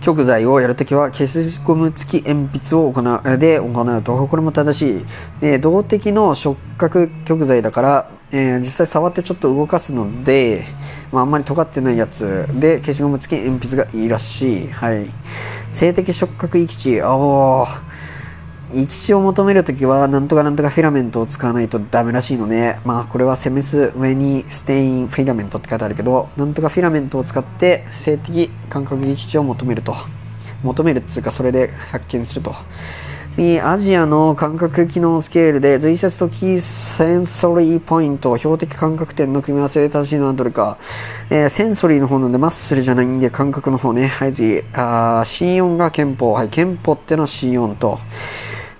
極材をやるときは消しゴム付き鉛筆を行うで行うとこれも正しいで動的の触覚極材だからえー、実際触ってちょっと動かすので、まあ、あんまり尖ってないやつで消しゴム付き鉛筆がいいらしい。はい。静的触覚閾値。おー。閾値を求めるときは、なんとかなんとかフィラメントを使わないとダメらしいので、まあ、これは Semmes-Weinstein filament って書いてあるけど、なんとかフィラメントを使って静的感覚閾値を求めると。求めるっつうか、それで発見すると。次、 ASIA の感覚機能スケールで、髄節と key sensory point、標的感覚点の組み合わせで正しいのはどれか。えー、 sensory の方なんで、 muscle じゃないんで、感覚の方ね。はい、次、あ C4 が肩峰。はい、肩峰ってのは C4 と。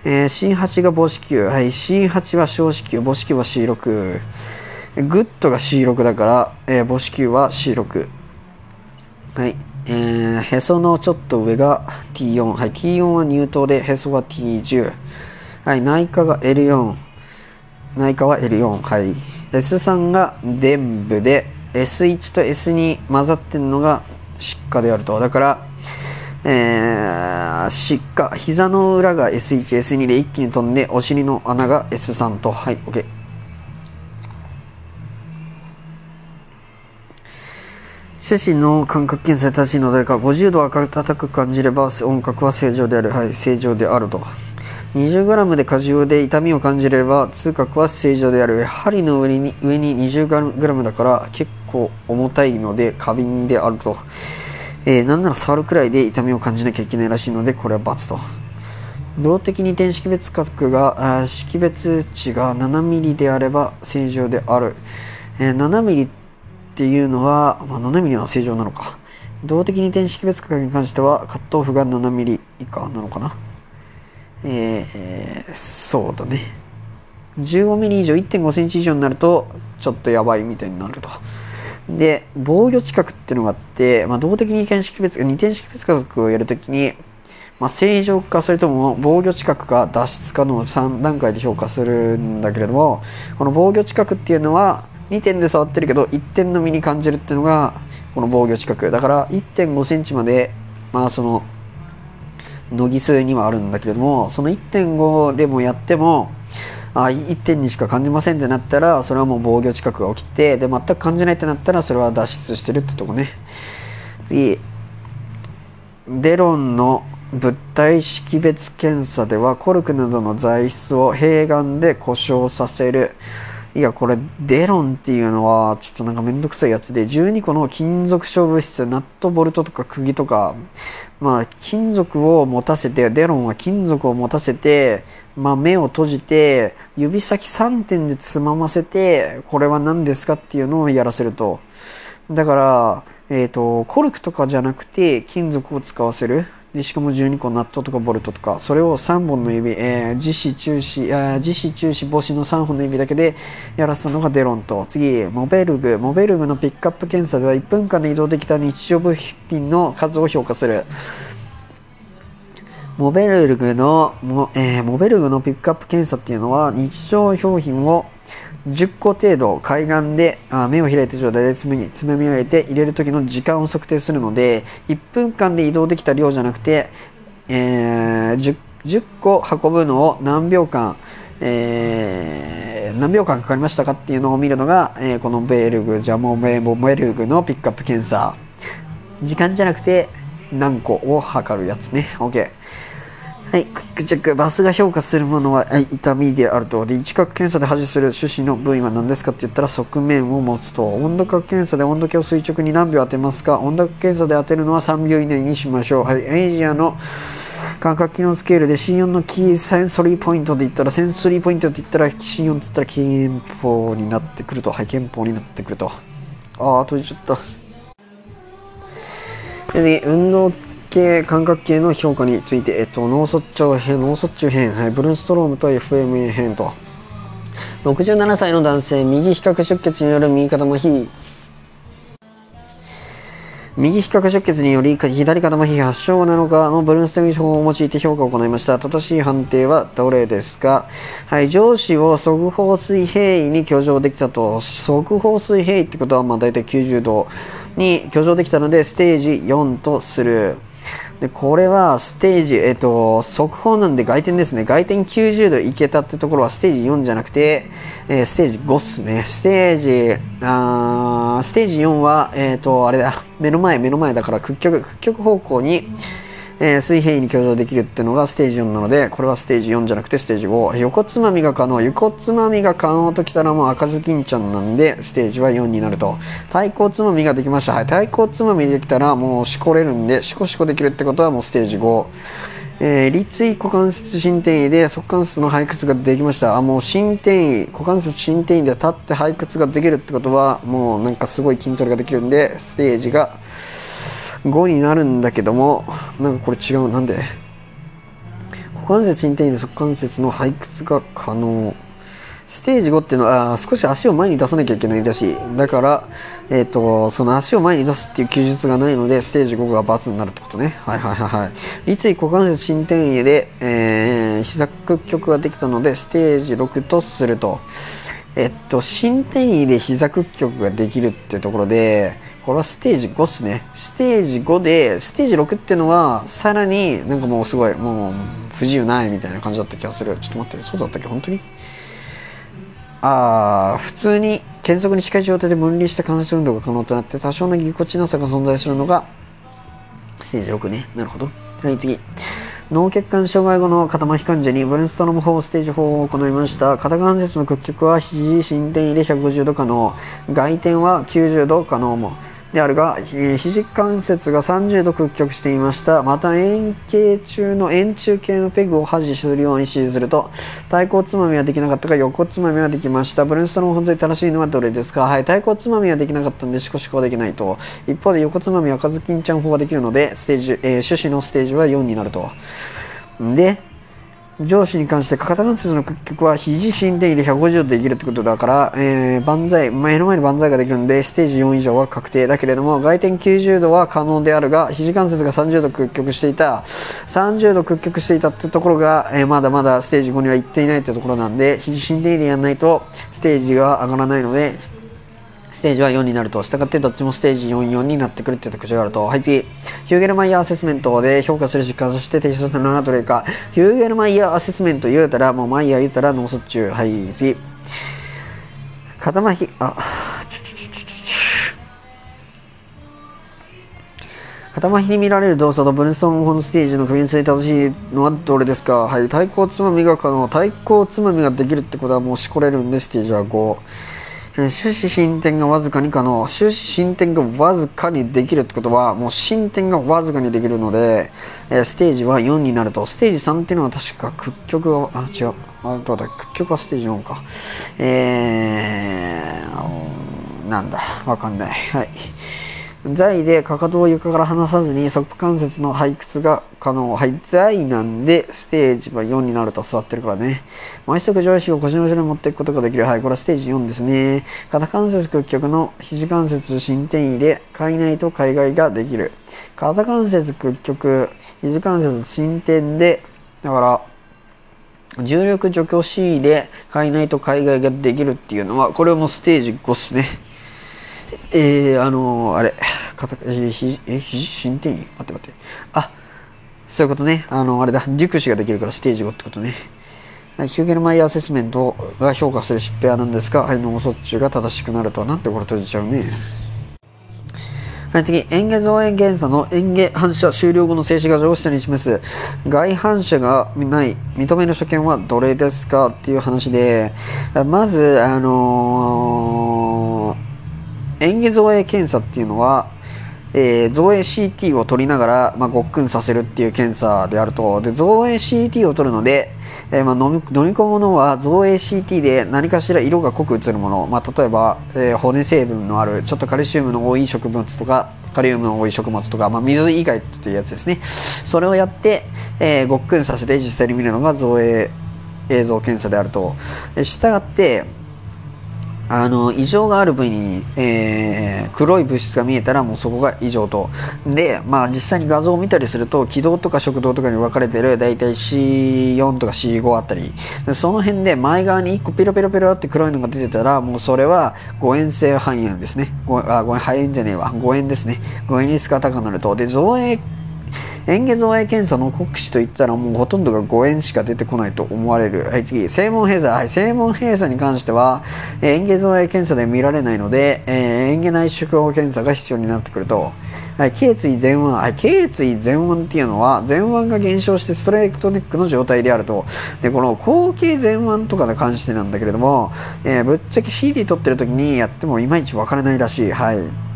えー、C8 が母指球。はい、C8 は小指球、母指球は C6。 good が C6 だから、えー、母指球は C6。はい。えー、へそのちょっと上が T4。はい、T4 は乳頭で、へそは T10。はい、内果が L4。内科は L4。はい。S3 が伝部で、S1 と S2 混ざってんのが疾患であると。だから、えー、疾患、膝の裏が S1、S2 で一気に飛んで、お尻の穴が S3 と。はい、OK。手指の感覚検査で正しいのでか50度赤く感じれば音覚は正常である。はい正常であると。20g で過重で痛みを感じれば痛覚は正常である。針の上に上に 20g だから結構重たいので過敏であると、えー、なんなら触るくらいで痛みを感じなきゃいけないらしいのでこれは×と。動的に点識別角が識別値が 7mm であれば正常である、えー、7mm ってていうのは、まあ、7ミリは正常なのか。動的に点識別角に関しては、カットオフが7ミリ以下なのかな。えー、そうだね。15ミリ以上、1.5センチ以上になると、ちょっとやばいみたいになると。で、防御近くっていうのがあって、まあ、動的に点識別、2点識別角をやるときに、まあ、正常かそれとも防御近くか脱出かの3段階で評価するんだけれども、この防御近くっていうのは、2点で触ってるけど1点のみに感じるっていうのがこの防御近くだから1.5センチまでまあその乃木数にはあるんだけれどもその1.5でもやってもあ1点にしか感じませんってなったらそれはもう防御近くが起きててで全く感じないってなったらそれは脱出してるってとこね。次。デロンの物体識別検査ではコルクなどの材質を併願で故障させる。いや、これ、デロンっていうのは、ちょっとなんかめんどくさいやつで、12個の金属勝負質、ナット、ボルトとか釘とか、まあ、金属を持たせて、デロンは金属を持たせて、まあ、目を閉じて、指先3点でつまませて、これは何ですかっていうのをやらせると。だから、えっ、ー、と、コルクとかじゃなくて、金属を使わせる。でしかも12個ナットとかボルトとかそれを3本の指、えー、自死中止自死中止防止の3本の指だけでやらせたのがデロンと。次モベルグ。モベルグのピックアップ検査では1分間で移動できた日常部品の数を評価する。モベルグの、えー、モベルグのピックアップ検査っていうのは日常商品を10個程度海岸であ目を開いた状態で爪に爪み上げて入れる時の時間を測定するので1分間で移動できた量じゃなくて、えー、10, 10個運ぶのを何秒間えー、何秒間かかりましたかっていうのを見るのが、えー、このベールグ、ジャモメモベルグのピックアップ検査。時間じゃなくて何個を測るやつね。OK。はい、クイックチェック。バスが評価するものは、はい、痛みであると。で、位置角検査で排除する種子の部位は何ですかって言ったら側面を持つと。温度角検査で温度計を垂直に何秒当てますか温度角検査で当てるのは3秒以内にしましょう。はい、エイジアの感覚機能スケールで C4 のキーセンソリーポイントで言ったら、センソリーポイントって言ったら C4 って言ったら憲法になってくると。はい、憲法になってくると。あー、閉じちゃった。で、運動系、感覚系の評価について、えっと、脳卒中編、脳卒中編、はい、ブルーストロームと FMA 編と。67歳の男性、右比較出血による右肩麻痺。右比較出血により左肩麻痺発症なのかのブルーステミ法を用いて評価を行いました。正しい判定はどれですかはい、上司を側方水平位に居上できたと。側方水平位ってことはまあ大体90度に居上できたので、ステージ4とする。で、これはステージ、えっ、と、速報なんで外転ですね。外転90度いけたってところはステージ4じゃなくて、えー、ステージ5っすね。ステージ、あステージ4は、えっ、と、あれだ、目の前、目の前だから屈曲、屈曲方向に、えー、水平に居上できるっていうのがステージ4なので、これはステージ4じゃなくてステージ5。横つまみが可能。横つまみが可能ときたらもう赤ずきんちゃんなんで、ステージは4になると。対抗つまみができました。はい。対抗つまみできたらもうしこれるんで、しこしこできるってことはもうステージ5。えー、立位股関節伸展位で側関節の背屈ができました。あ、もう伸展位、股関節伸展位で立って背屈ができるってことは、もうなんかすごい筋トレができるんで、ステージが5になるんだけども、なんかこれ違う。なんで？股関節伸展位で側関節の背屈が可能。ステージ5っていうのは少し足を前に出さなきゃいけないらしい。だから、えっ、ー、と、その足を前に出すっていう記述がないので、ステージ5が×になるってことね。はいはいはいはい。立位股関節伸展位で、えー、膝屈曲ができたので、ステージ6とすると。えっと、伸展位で膝屈曲ができるっていうところで、これはステージ5っすね。ステージ5で、ステージ6っていうのは、さらになんかもうすごい、もう不自由ないみたいな感じだった気がする。ちょっと待って、そうだったっけ？本当に？ああ、普通に継続に近い状態で分離した関節運動が可能となって多少のぎこちなさが存在するのがステージ6ね。なるほど。はい、次。脳血管障害後の肩麻痺患者にブレンストロム4ステージ4を行いました。肩関節の屈曲は肘伸展位で150度可能。外転は90度可能も。であるが、肘関節が30度屈曲していました。また円形中の円柱形のペグを保持するように指示すると、対抗つまみはできなかったが横つまみはできました。ブレンストロン本当に正しいのはどれですか？はい、対抗つまみはできなかったんで、シコシコはできないと。一方で横つまみはカズキンちゃん法はできるので、ステージ、えー、種子のステージは4になると。で、上司に関して肩関節の屈曲は肘伸展位で150度できるってことだから、えー、万歳、目の前に万歳ができるんで、ステージ4以上は確定だけれども、外転90度は可能であるが、肘関節が30度屈曲していた、30度屈曲していたってところが、えー、まだまだステージ5には行っていないってところなんで、肘伸展位でやらないと、ステージが上がらないので、ステージは4になると、したがってどっちもステージ4、4になってくるって特徴があると。はい、次。ヒューゲルマイヤーアセスメントで評価する疾患、そして提出するのはどれか。ヒューゲルマイヤーアセスメント言うたら、もうマイヤー言うたら脳卒中。はい、次。肩麻痺、あ、ちょちょちょちょちょ。肩麻痺に見られる動作とブルーストーンホのステージの組み合わせに正しいのはどれですか？はい、対抗つまみが可能。対抗つまみができるってことはもうしこれるんで、ステージは5。終始進展がわずかに可能。終始進展がわずかにできるってことは、もう進展がわずかにできるので、えステージは4になると。ステージ3っていうのは確か屈曲が、あ、違う。あ、どうだ、屈曲はステージ4か。えー、なんだ、わかんない。はい。在でかかとを床から離さずに側関節の背屈が可能。はい、在なんでステージは4になると座ってるからね。前足上肢を腰の後ろに持っていくことができる。はい、これはステージ4ですね。肩関節屈曲の肘関節伸展位で海内と海外ができる。肩関節屈曲、肘関節伸展で、だから、重力除去 C で海内と海外ができるっていうのは、これもステージ5っすね。えー、あのー、あれ、かた、え、ひ、え、ひ、進展位待って待って。あ、そういうことね。あの、あれだ、熟視ができるからステージ5ってことね。はい、ヒューゲルマイアセスメントが評価する疾病なんですが、はい、脳卒中が正しくなるとは、なんてこれ閉じちゃうね。はい、次、演芸造園検査の演芸反射終了後の静止画像を下に示す。外反射がない認める所見はどれですか？っていう話で、まず、あのー、演芸造影検査っていうのは、えー、造影 CT を取りながら、まあ、ごっくんさせるっていう検査であると。で、造影 CT を取るので、えー、まあ飲み飲み込むものは造影 CT で何かしら色が濃く映るもの、まあ、例えば、えー、骨成分のあるちょっとカルシウムの多い植物とかカリウムの多い食物とか、まあ、水以外というやつですね。それをやって、えー、ごっくんさせて実際に見るのが造影映像検査であると。したがってあの異常がある部位に、えー、黒い物質が見えたらもうそこが異常と。で、まあ、実際に画像を見たりすると気道とか食道とかに分かれてる大体 C4 とか C5 あたり。その辺で前側に1個ピロピロピロって黒いのが出てたらもうそれは誤嚥性肺炎ですね。ごあごめん肺炎じゃねえわ。誤嚥ですね。誤嚥リスクが高くなると。で造影円下造影検査の国試といったらもうほとんどが誤嚥しか出てこないと思われる。はい、次、正門閉鎖。はい、正門閉鎖に関しては、円下造影検査で見られないので、えー、円下内縮法検査が必要になってくると。はい、頸椎前腕。はい、頸椎前腕っていうのは、前腕が減少してストレートネックの状態であると。で、この後頸前腕とかに関してなんだけれども、えー、ぶっちゃけ CD 撮ってる時にやってもいまいちわからないらしい。はい。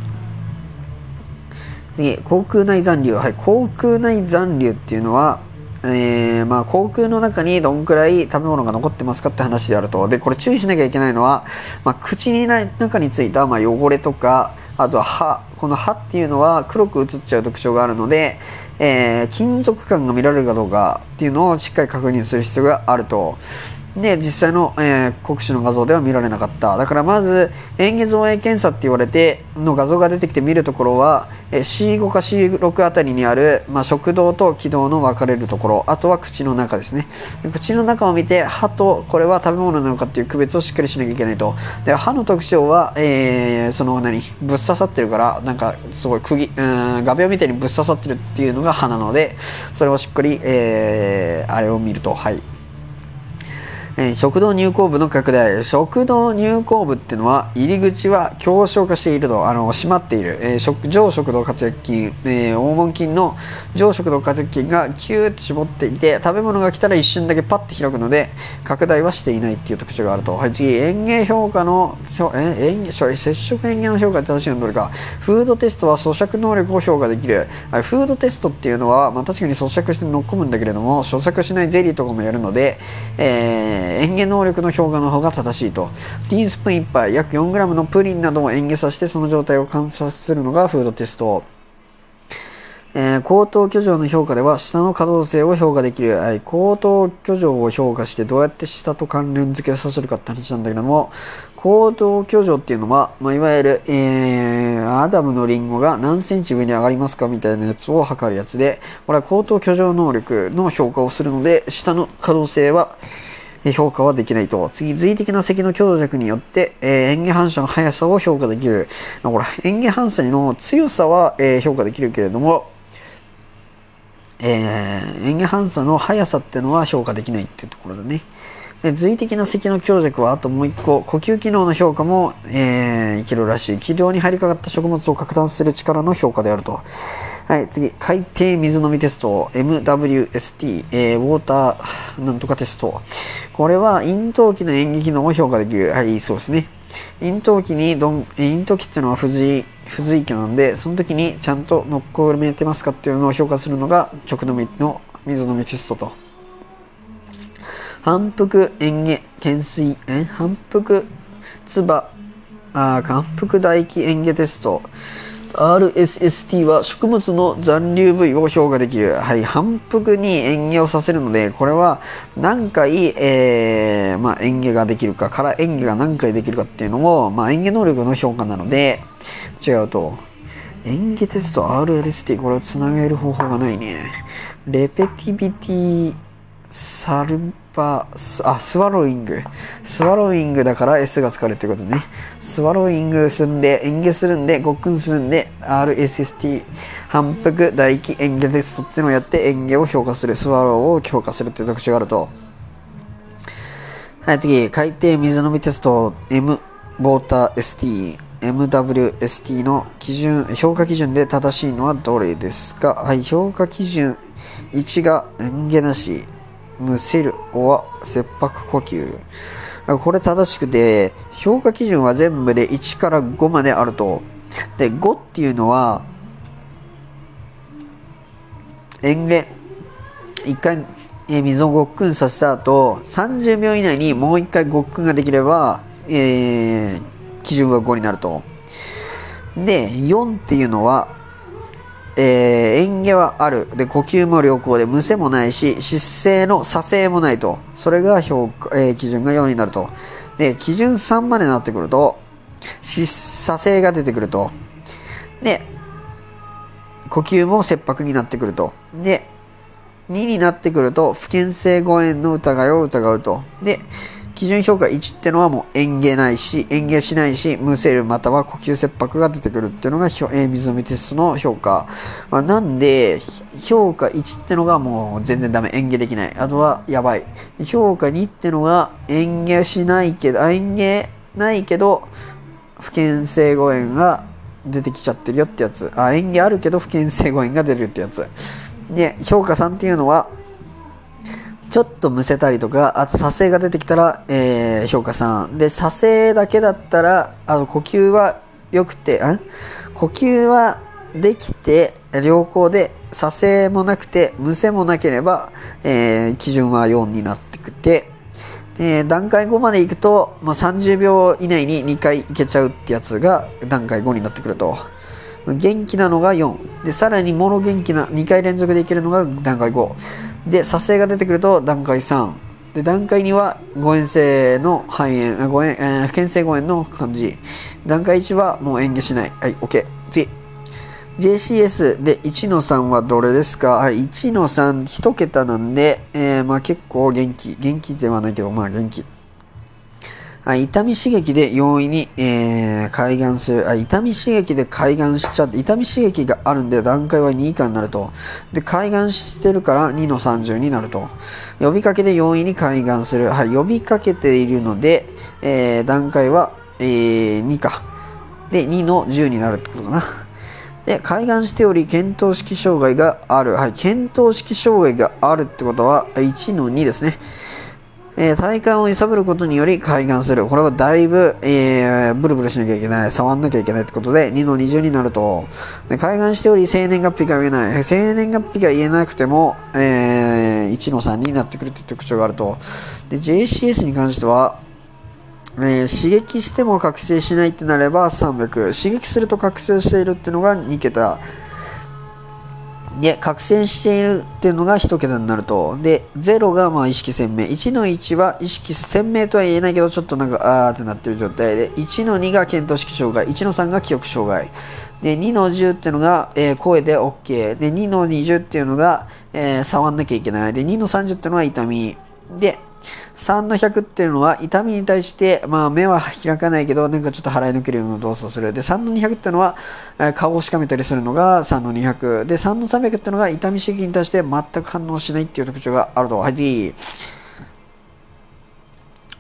次、口腔内残留。はい、口腔内残留っていうのは、えー、まあ、口腔の中にどんくらい食べ物が残ってますかって話であると。で、これ注意しなきゃいけないのは、まあ、口に中についた、まあ、汚れとか、あとは歯。この歯っていうのは黒く映っちゃう特徴があるので、えー、金属感が見られるかどうかっていうのをしっかり確認する必要があると。で、実際の、えー、国試の画像では見られなかった。だからまず、演技造影検査って言われて、の画像が出てきて見るところは、え C5 か C6 あたりにある、まあ、食道と気道の分かれるところ、あとは口の中ですね。口の中を見て、歯とこれは食べ物なのかっていう区別をしっかりしなきゃいけないと。で、歯の特徴は、えー、その何、ぶっ刺さってるから、なんかすごい釘、うん、画鋲みたいにぶっ刺さってるっていうのが歯なので、それをしっかり、えー、あれを見ると、はい。えー、食道入口部の拡大。食道入口部っていうのは入り口は強小化しているとあの閉まっている、えー、食上食道活躍筋、えー、黄門筋の上食道活躍筋がキューッと絞っていて食べ物が来たら一瞬だけパッと開くので拡大はしていないっていう特徴があると、はい、次。園芸評価のえ園芸接触園芸の評価って正しいのどれか。フードテストは咀嚼能力を評価できる、はい、フードテストっていうのは、まあ、確かに咀嚼して乗っ込むんだけれども咀嚼しないゼリーとかもやるので、えーー、園芸能力の評価の方が正しいと。ティースプーン1杯、約 4g のプリンなどを園芸させてその状態を観察するのがフードテスト。えー、高等居城の評価では下の可動性を評価できる、はい、高等居城を評価してどうやって下と関連付けさせるかって話なんだけども高等居城っていうのは、まあ、いわゆる、えー、アダムのリンゴが何センチ上に上がりますかみたいなやつを測るやつでこれは高等居城能力の評価をするので下の可動性は評価はできないと。次、随的な積の強弱によって、えー、演技反射の速さを評価できる。まほら、演技反射の強さは、えー、評価できるけれども、えー、演技反射の速さっていうのは評価できないっていうところだね。で随的な積の強弱はあともう一個、呼吸機能の評価も、えー、いけるらしい。気道に入りかかった食物を拡散する力の評価であると。はい、次、海底水飲みテスト、MWST、えー、ウォーターなんとかテスト。これは、咽頭器の演技機能を評価できる。はい、そうですね。咽頭器にどん、咽頭器っていうのは不随、不随器なんで、その時にちゃんとノックを埋めてますかっていうのを評価するのが、直飲みの水飲みテストと。反復塩下懸垂、え反復つば、あ反復唾液塩下テスト。RSST は食物の残留部位を評価できる。はい、反復に塩下をさせるので、これは何回、えー、まあ、塩下ができるか、から塩下が何回できるかっていうのも、まあ、塩下能力の評価なので、違うと。塩下テスト RLST、これをつなげる方法がないね。レペティビティサルバー、あ、スワローイング。スワローイングだから S が使われるということね。スワローイングすんで、演芸するんで、ごっくんするんで、RSST、反復、唾液、演芸テストっていうのをやって演芸を評価する、スワローを評価するっていう特徴があると。はい、次、海底水飲みテスト、M、ウォーター ST。MWST の基準、評価基準で正しいのはどれですか？はい、評価基準1が演芸なし、むせる、おは切迫呼吸。これ正しくて、評価基準は全部で1から5まであると。で、5っていうのは、演芸。一回、えー、水をごっくんさせた後、30秒以内にもう一回ごっくんができれば、えー、基準が5になると。で、4っていうのは、えー、演技はある。で、呼吸も良好で、むせもないし、失勢の左勢もないと。それが評価、えー、基準が4になると。で、基準3までなってくると、失左勢が出てくると。で、呼吸も切迫になってくると。で、2になってくると、不健性誤嚥の疑いを疑うと。で、基準評価1ってのはもう園芸ないし、園芸しないし、むせるまたは呼吸切迫が出てくるっていうのが、えー、水飲みテストの評価。まあ、なんで、評価1ってのがもう全然ダメ。園芸できない。あとはやばい。評価2ってのが園芸しないけど、園芸ないけど、不健性誤嚥が出てきちゃってるよってやつ。あ、園芸あるけど不健性誤嚥が出るってやつ。で、評価3っていうのは、ちょっとむせたりとか、あと撮影が出てきたら、えー、評価3。で、撮影だけだったら、あの、呼吸は良くて、ん？呼吸はできて、良好で、撮影もなくて、むせもなければ、えー、基準は4になってくて、で、段階5まで行くと、まあ、30秒以内に2回いけちゃうってやつが段階5になってくると。元気なのが4。で、さらにモノ元気な2回連続でいけるのが段階5。で、撮影が出てくると段階3。で、段階2は誤嚥性の肺炎、誤嚥、えー、不健性誤嚥の感じ。段階1はもう演技しない。はい、OK。次。JCS で1の3はどれですか？はい、1の3、1桁なんで、えー、まあ結構元気。元気ではないけど、まあ元気。あ痛み刺激で容易に、えー、海岸するあ。痛み刺激で海岸しちゃって、痛み刺激があるんで段階は2以下になると。で、海岸してるから2の30になると。呼びかけで容易に海岸する。はい、呼びかけているので、えー、段階は、えー、2か。で、2の10になるってことかな。で、海岸しており、検討式障害がある。はい、検討式障害があるってことは、1の2ですね。えー、体幹を揺さぶることにより開眼する。これはだいぶ、えー、ブルブルしなきゃいけない。触んなきゃいけないってことで、2の20になると、で開眼しており、生年月日が言えない。生年月日が言えなくても、えー、1の3になってくるっていう特徴があると。で、JCS に関しては、えー、刺激しても覚醒しないってなれば300。刺激すると覚醒しているっていうのが2桁。で、覚醒しているっていうのが1桁になると。で、0がまあ意識鮮明。1の1は意識鮮明とは言えないけど、ちょっとなんか、あーってなってる状態で、1の2が検討式障害、1の3が記憶障害。で、2の10っていうのが、えー、声で OK。で、2の20っていうのが、えー、触んなきゃいけない。で、2の30っていうのは痛み。で、3の100っていうのは痛みに対して、まあ、目は開かないけどなんかちょっと払い抜けるような動作をする。で3の200っていうのは、え、顔をしかめたりするのが3の200で3の300っていうのが痛み刺激に対して全く反応しないっていう特徴があると。はい。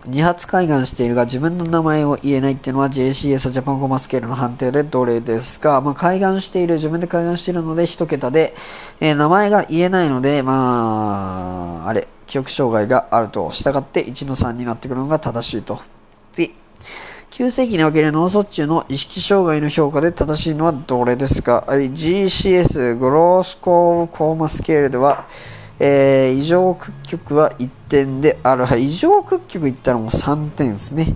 自発開眼しているが自分の名前を言えないっていうのは JCS ジャパンコマスケールの判定でどれですか、まあ、開眼している、自分で開眼しているので1桁で、えー、名前が言えないので、まあ、あれ、記憶障害があると、従って1の3になってくるのが正しいと。次。急性期における脳卒中の意識障害の評価で正しいのはどれですか ?GCS グロースコーコーマスケールでは、えー、異常屈曲は1点である。異常屈曲いったらもう3点ですね。